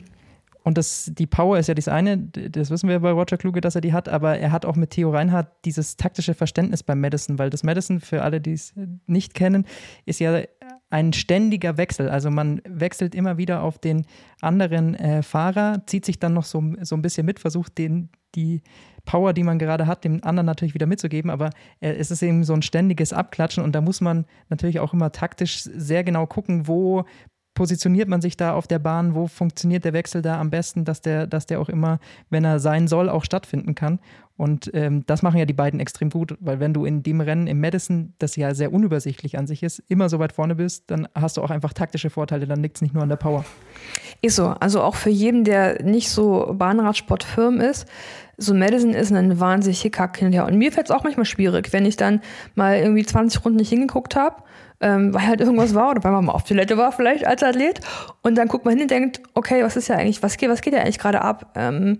Und das, die Power ist ja das eine, das wissen wir bei Roger Kluge, dass er die hat, aber er hat auch mit Theo Reinhardt dieses taktische Verständnis beim Madison, weil das Madison, für alle, die es nicht kennen, ist ja ein ständiger Wechsel. Also man wechselt immer wieder auf den anderen äh, Fahrer, zieht sich dann noch so, so ein bisschen mit, versucht den, die Power, die man gerade hat, dem anderen natürlich wieder mitzugeben, aber äh, es ist eben so ein ständiges Abklatschen und da muss man natürlich auch immer taktisch sehr genau gucken, wo positioniert man sich da auf der Bahn, wo funktioniert der Wechsel da am besten, dass der, dass der auch immer, wenn er sein soll, auch stattfinden kann. Und ähm, das machen ja die beiden extrem gut, weil wenn du in dem Rennen im Madison, das ja sehr unübersichtlich an sich ist, immer so weit vorne bist, dann hast du auch einfach taktische Vorteile, dann liegt es nicht nur an der Power. Ist so. Also auch für jeden, der nicht so Bahnradsport firm ist, so Madison ist ein wahnsinnig Hickhack hinterher. Und mir fällt es auch manchmal schwierig, wenn ich dann mal irgendwie 20 Runden nicht hingeguckt habe, ähm, weil halt irgendwas war oder weil man mal auf Toilette war vielleicht als Athlet. Und dann guckt man hin und denkt, okay, was ist ja eigentlich, was geht, was geht ja eigentlich gerade ab? Ähm,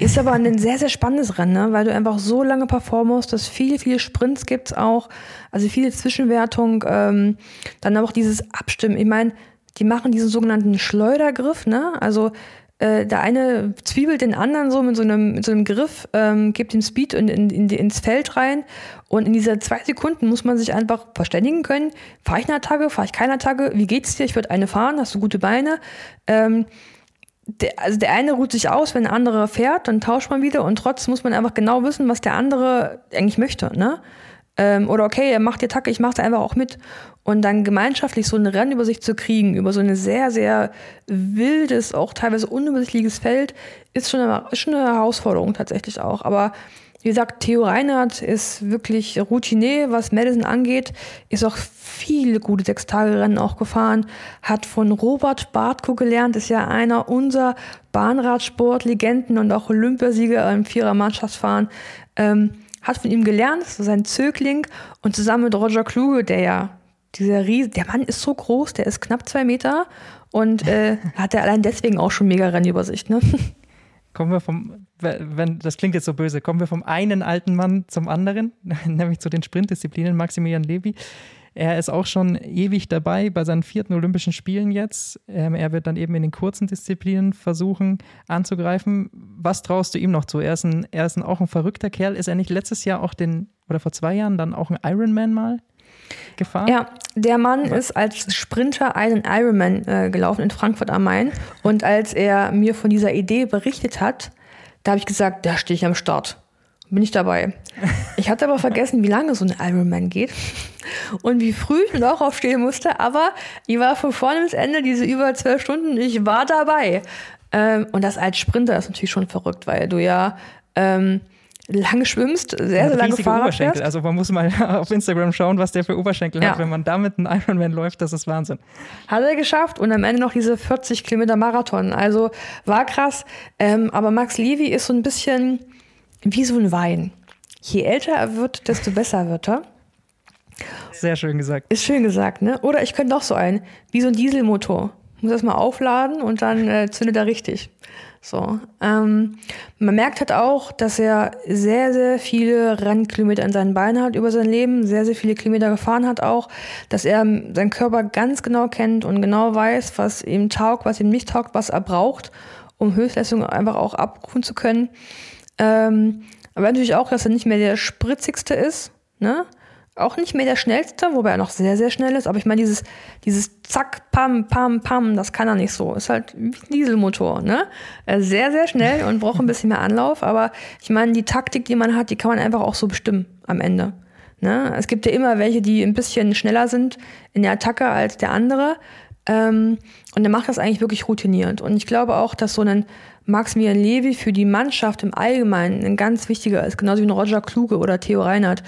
ist aber ein sehr, sehr spannendes Rennen, ne? weil du einfach so lange performen musst, dass viele, viele Sprints gibt auch, also viele Zwischenwertung, ähm, dann auch dieses Abstimmen. Ich meine, die machen diesen sogenannten Schleudergriff, ne? Also äh, der eine zwiebelt den anderen so mit so einem, mit so einem Griff, ähm, gibt den Speed in, in, in, ins Feld rein und in dieser zwei Sekunden muss man sich einfach verständigen können. Fahre ich eine Attacke, fahre ich keine Attacke, wie geht's dir? Ich würde eine fahren, hast du gute Beine? Ähm, der, also der eine ruht sich aus, wenn der andere fährt, dann tauscht man wieder und trotzdem muss man einfach genau wissen, was der andere eigentlich möchte, ne? Ähm, oder okay, er macht die Attacke, ich mache es einfach auch mit. Und dann gemeinschaftlich so ein Rennen über sich zu kriegen, über so ein sehr, sehr wildes, auch teilweise unübersichtliches Feld, ist schon eine, ist schon eine Herausforderung tatsächlich auch. Aber wie gesagt, Theo Reinhardt ist wirklich Routinier, was Madison angeht, ist auch viele gute Sechstage-Rennen auch gefahren, hat von Robert Bartko gelernt, ist ja einer unserer Bahnradsport-Legenden und auch Olympiasieger im Vierer-Mannschaftsfahren. Ähm, hat von ihm gelernt, ist sein Zögling und zusammen mit Roger Kluge, der ja dieser Riese, der Mann ist so groß, der ist knapp zwei Meter und äh, hat er allein deswegen auch schon mega Rennübersicht, ne? Kommen wir vom, wenn, das klingt jetzt so böse, kommen wir vom einen alten Mann zum anderen, nämlich zu den Sprintdisziplinen, Maximilian Levy. Er ist auch schon ewig dabei bei seinen vierten Olympischen Spielen jetzt. Ähm, er wird dann eben in den kurzen Disziplinen versuchen anzugreifen. Was traust du ihm noch zu? Er ist, ein, er ist ein, auch ein verrückter Kerl. Ist er nicht letztes Jahr auch den, oder vor zwei Jahren dann auch ein Ironman mal gefahren? Ja, der Mann Was? ist als Sprinter einen Ironman äh, gelaufen in Frankfurt am Main. Und als er mir von dieser Idee berichtet hat, da habe ich gesagt, da stehe ich am Start bin ich dabei. Ich hatte aber vergessen, wie lange so ein Ironman geht und wie früh ich auch aufstehen musste, aber ich war von vorne bis Ende diese über zwölf Stunden, ich war dabei. Ähm, und das als Sprinter ist natürlich schon verrückt, weil du ja ähm, lange schwimmst, sehr, sehr lange Fahrrad fährst. Also man muss mal auf Instagram schauen, was der für Oberschenkel ja. hat. Wenn man damit einen Ironman läuft, das ist Wahnsinn. Hat er geschafft und am Ende noch diese 40 Kilometer Marathon. Also war krass. Ähm, aber Max Levy ist so ein bisschen wie so ein Wein. Je älter er wird, desto besser wird er. Sehr schön gesagt. Ist schön gesagt, ne? Oder ich könnte auch so ein, wie so ein Dieselmotor. Muss das mal aufladen und dann äh, zündet er richtig. So. Ähm, man merkt halt auch, dass er sehr, sehr viele Rennkilometer in seinen Beinen hat über sein Leben, sehr, sehr viele Kilometer gefahren hat auch, dass er seinen Körper ganz genau kennt und genau weiß, was ihm taugt, was ihm nicht taugt, was er braucht, um Höchstleistung einfach auch abrufen zu können. Ähm, aber natürlich auch, dass er nicht mehr der spritzigste ist, ne? Auch nicht mehr der schnellste, wobei er noch sehr, sehr schnell ist. Aber ich meine, dieses, dieses Zack, Pam, Pam, Pam, das kann er nicht so. Ist halt wie ein Dieselmotor, ne? Sehr, sehr schnell und braucht ein bisschen mehr Anlauf. Aber ich meine, die Taktik, die man hat, die kann man einfach auch so bestimmen am Ende. Ne? Es gibt ja immer welche, die ein bisschen schneller sind in der Attacke als der andere. Ähm, und er macht das eigentlich wirklich routiniert. Und ich glaube auch, dass so ein Maximilian Levy für die Mannschaft im Allgemeinen ein ganz wichtiger ist, genauso wie ein Roger Kluge oder Theo Reinhardt,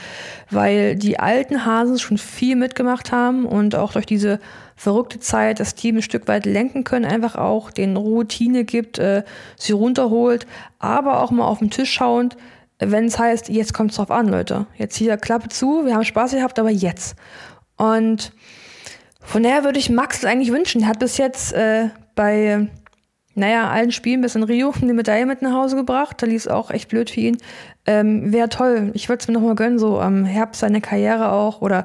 weil die alten Hasen schon viel mitgemacht haben und auch durch diese verrückte Zeit das Team ein Stück weit lenken können, einfach auch den Routine gibt, äh, sie runterholt, aber auch mal auf den Tisch schauend, wenn es heißt, jetzt kommt es drauf an, Leute. Jetzt hier Klappe zu, wir haben Spaß gehabt, aber jetzt. Und von daher würde ich Max eigentlich wünschen. Er hat bis jetzt äh, bei naja, allen Spielen bis in Rio eine Medaille mit nach Hause gebracht. Da lief es auch echt blöd für ihn. Ähm, Wäre toll. Ich würde es mir nochmal gönnen, so am Herbst seiner Karriere auch oder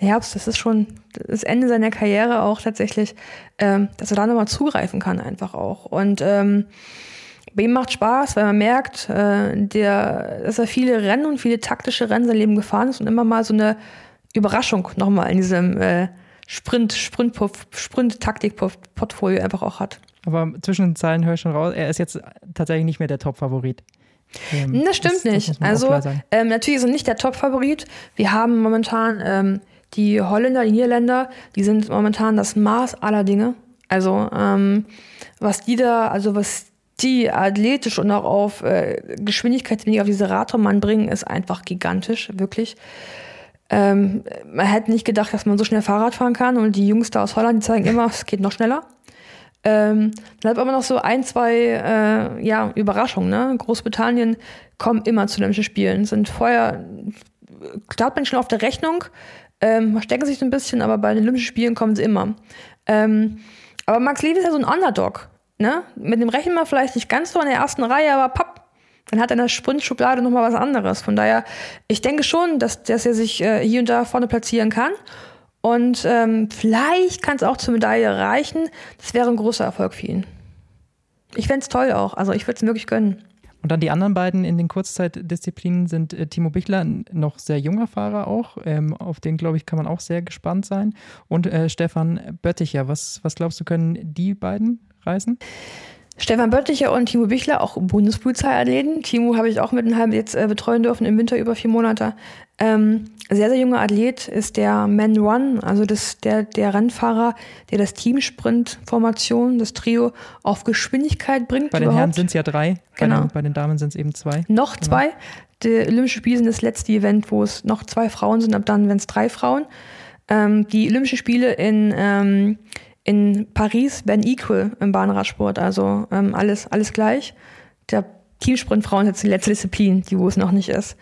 Herbst, das ist schon das Ende seiner Karriere auch tatsächlich, ähm, dass er da nochmal zugreifen kann einfach auch. Und ähm, bei ihm macht Spaß, weil man merkt, äh, der, dass er viele Rennen und viele taktische Rennen sein Leben gefahren ist und immer mal so eine Überraschung nochmal in diesem äh, Sprint, Sprint, Sprint-Taktik-Portfolio einfach auch hat. Aber zwischen den Zeilen höre ich schon raus, er ist jetzt tatsächlich nicht mehr der Top-Favorit. Ähm, das stimmt das, nicht. Das also ähm, natürlich ist er nicht der Top-Favorit. Wir haben momentan ähm, die Holländer, die Niederländer, die sind momentan das Maß aller Dinge. Also ähm, was die da, also was die athletisch und auch auf äh, Geschwindigkeit, die auf diese Radrennbahn bringen, ist einfach gigantisch, wirklich. Ähm, man hätte nicht gedacht, dass man so schnell Fahrrad fahren kann und die Jungs da aus Holland, die zeigen immer, es geht noch schneller. Ähm, dann hat aber noch so ein, zwei äh, ja, Überraschungen. Ne? Großbritannien kommen immer zu Olympischen Spielen, sind vorher, schon auf der Rechnung, ähm, verstecken sich so ein bisschen, aber bei den Olympischen Spielen kommen sie immer. Ähm, aber Max Levy ist ja so ein Underdog. Ne? Mit dem rechnen wir vielleicht nicht ganz so in der ersten Reihe, aber papp, dann hat er in der Sprintschublade nochmal was anderes. Von daher, ich denke schon, dass, dass er sich äh, hier und da vorne platzieren kann. Und ähm, vielleicht kann es auch zur Medaille reichen. Das wäre ein großer Erfolg für ihn. Ich fände es toll auch. Also ich würde es wirklich gönnen. Und dann die anderen beiden in den Kurzzeitdisziplinen sind äh, Timo Bichler, noch sehr junger Fahrer auch. Ähm, auf den, glaube ich, kann man auch sehr gespannt sein. Und äh, Stefan Bötticher. Was, was glaubst du, können die beiden reißen? Stefan Böttcher und Timo Bichler, auch Bundespolizeiathleten. Timo habe ich auch mit einem halben jetzt äh, betreuen dürfen im Winter über vier Monate. Ähm, sehr, sehr junger Athlet ist der Man Run, also das, der, der Rennfahrer, der das Teamsprint-Formation, das Trio auf Geschwindigkeit bringt. Bei den überhaupt. Herren sind es ja drei, Genau. bei, den, bei den Damen sind es eben zwei. Noch Genau. zwei. Die Olympischen Spiele sind das letzte Event, wo es noch zwei Frauen sind, ab dann, wenn es drei Frauen. Ähm, die Olympischen Spiele in, ähm, in Paris werden equal im Bahnradsport, also ähm, alles, alles gleich. Der Teamsprint Frauen ist jetzt die letzte Disziplin, die wo es noch nicht ist.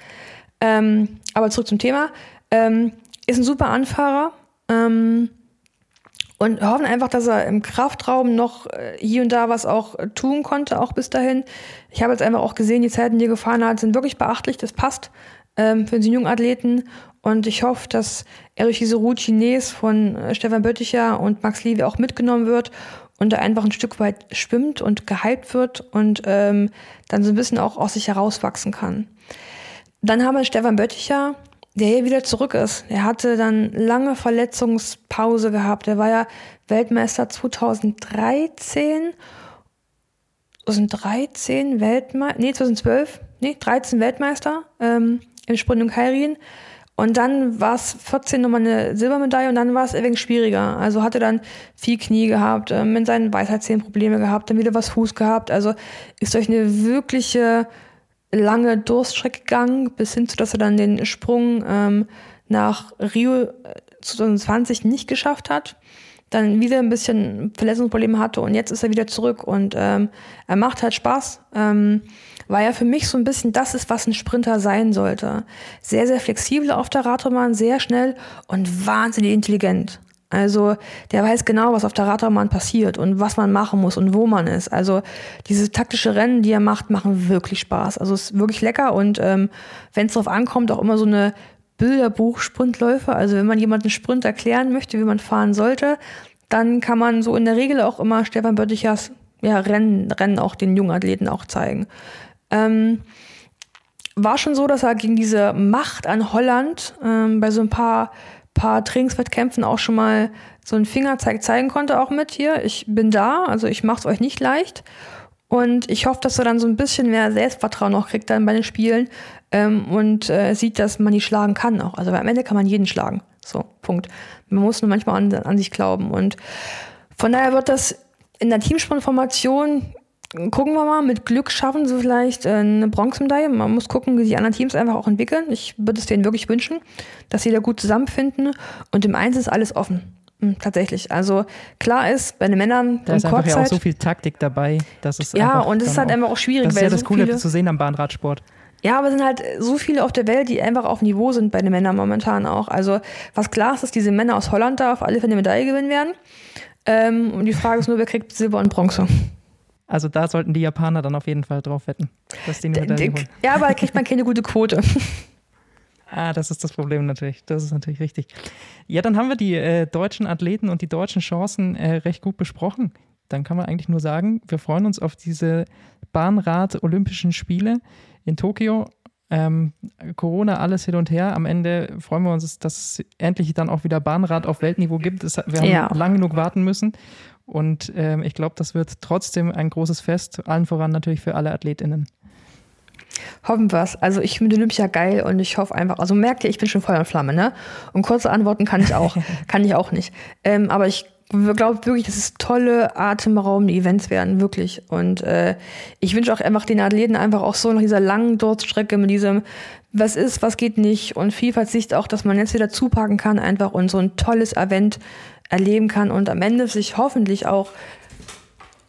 Ähm, aber zurück zum Thema. Ähm, ist ein super Anfahrer. Ähm, und hoffen einfach, dass er im Kraftraum noch äh, hier und da was auch äh, tun konnte, auch bis dahin. Ich habe jetzt einfach auch gesehen, die Zeiten, die er gefahren hat, sind wirklich beachtlich. Das passt ähm, für den jungen Athleten. Und ich hoffe, dass er durch diese Routiniers von äh, Stefan Bötticher und Max Liewe auch mitgenommen wird und da einfach ein Stück weit schwimmt und gehypt wird und ähm, dann so ein bisschen auch aus sich herauswachsen kann. Dann haben wir Stefan Bötticher, der hier wieder zurück ist. Er hatte dann lange Verletzungspause gehabt. Er war ja Weltmeister 2013. 2013 Weltmeister, nee, 2012, nee, 13 Weltmeister ähm, im Sprint und Kairin. Und dann war es 14 nochmal eine Silbermedaille und dann war es wenig schwieriger. Also hatte dann viel Knie gehabt, ähm, mit seinen Weisheitszähnen Probleme gehabt, dann wieder was Fuß gehabt. Also ist durch eine wirkliche lange Durststrecke gegangen, bis hin zu, dass er dann den Sprung ähm, nach Rio äh, 2020 nicht geschafft hat. Dann wieder ein bisschen Verletzungsprobleme hatte und jetzt ist er wieder zurück und ähm, er macht halt Spaß. Ähm, weil er für mich so ein bisschen das ist, was ein Sprinter sein sollte. Sehr, sehr flexibel auf der Radrennbahn, sehr schnell und wahnsinnig intelligent. Also der weiß genau, was auf der Radrennbahn passiert und was man machen muss und wo man ist. Also diese taktische Rennen, die er macht, machen wirklich Spaß. Also es ist wirklich lecker und ähm, wenn es darauf ankommt, auch immer so eine Bilderbuch-Sprintläufe. Also wenn man jemanden Sprint erklären möchte, wie man fahren sollte, dann kann man so in der Regel auch immer Stefan Böttichers ja, Rennen, Rennen auch den jungen Athleten auch zeigen. Ähm, war schon so, dass er gegen diese Macht an Holland ähm, bei so ein paar, paar Trainingswettkämpfen auch schon mal so einen Fingerzeig zeigen konnte, auch mit hier. Ich bin da, also ich mache es euch nicht leicht. Und ich hoffe, dass er dann so ein bisschen mehr Selbstvertrauen noch kriegt dann bei den Spielen ähm, und äh, sieht, dass man die schlagen kann auch. Also am Ende kann man jeden schlagen. So, Punkt. Man muss nur manchmal an, an sich glauben. Und von daher wird das in der Teamsprintformation gucken wir mal, mit Glück schaffen sie vielleicht äh, eine Bronzemedaille. Man muss gucken, wie die anderen Teams einfach auch entwickeln. Ich würde es denen wirklich wünschen, dass sie da gut zusammenfinden. Und im Eins ist alles offen. Hm, Tatsächlich. Also klar ist, bei den Männern Da ist einfach ja auch so viel Taktik dabei. Das ist ja, und es ist halt einfach auch schwierig, Das ist weil ja das so Coole viele, zu sehen am Bahnradsport. ja, aber es sind halt so viele auf der Welt, die einfach auf Niveau sind bei den Männern momentan auch. Also was klar ist, dass diese Männer aus Holland da auf alle Fälle eine Medaille gewinnen werden. Ähm, und die Frage ist nur, wer kriegt Silber und Bronze? Also da sollten die Japaner dann auf jeden Fall drauf wetten, dass die eine Medaille holen. Ja, aber da kriegt man keine gute Quote. Ah, das ist das Problem natürlich. Das ist natürlich richtig. Ja, dann haben wir die äh, deutschen Athleten und die deutschen Chancen äh, recht gut besprochen. Dann kann man eigentlich nur sagen, wir freuen uns auf diese Bahnrad-Olympischen Spiele in Tokio. Ähm, Corona, alles hin und her. Am Ende freuen wir uns, dass es endlich dann auch wieder Bahnrad auf Weltniveau gibt. Es, wir haben Ja. lang genug warten müssen. Und ähm, ich glaube, das wird trotzdem ein großes Fest, allen voran natürlich für alle AthletInnen. Hoffen wir's. Also ich finde Olympia geil und ich hoffe einfach, also merkt ihr, ich bin schon Feuer und Flamme, ne? Und kurze Antworten kann ich auch, kann ich auch nicht. Ähm, aber ich glaube wirklich, dass es tolle, atemberaubende Events werden, wirklich. Und äh, ich wünsche auch einfach den Athleten einfach auch so nach dieser langen Durststrecke mit diesem, was ist, was geht nicht und Vielfaltssicht auch, dass man jetzt wieder zupacken kann einfach und so ein tolles Event erleben kann und am Ende sich hoffentlich auch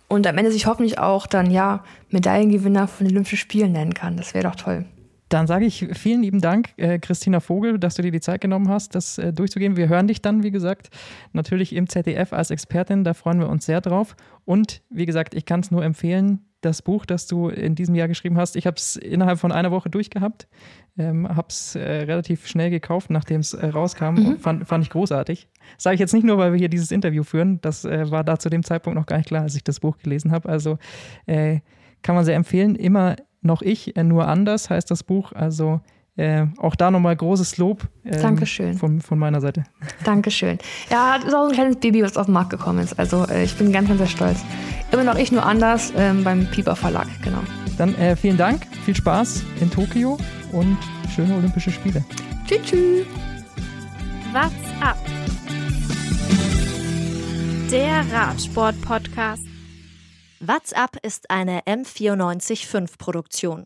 und am Ende sich hoffentlich auch dann ja Medaillengewinner von den Olympischen Spielen nennen kann. Das wäre doch toll. Dann sage ich vielen lieben Dank, äh, Christina Vogel, dass du dir die Zeit genommen hast, das äh, durchzugehen. Wir hören dich dann, wie gesagt, natürlich im ZDF als Expertin. Da freuen wir uns sehr drauf. Und wie gesagt, ich kann es nur empfehlen, das Buch, das du in diesem Jahr geschrieben hast. Ich habe es innerhalb von einer Woche durchgehabt, ähm, habe es äh, relativ schnell gekauft, nachdem es äh, rauskam. Mhm. Fand, fand ich großartig. Sage ich jetzt nicht nur, weil wir hier dieses Interview führen. Das äh, war da zu dem Zeitpunkt noch gar nicht klar, als ich das Buch gelesen habe. Also äh, kann man sehr empfehlen. Immer noch ich, äh, nur anders heißt das Buch. Also äh, auch da nochmal großes Lob ähm, Dankeschön. Von, von meiner Seite. Dankeschön. Ja, das ist auch ein kleines Baby, was auf den Markt gekommen ist. Also äh, ich bin ganz, ganz sehr stolz. Immer noch ich, nur anders ähm, beim Pieper Verlag, genau. Dann äh, vielen Dank, viel Spaß in Tokio und schöne Olympische Spiele. Tschüss. tschüss. What's up? Der Radsport-Podcast. What's up ist eine M945-Produktion.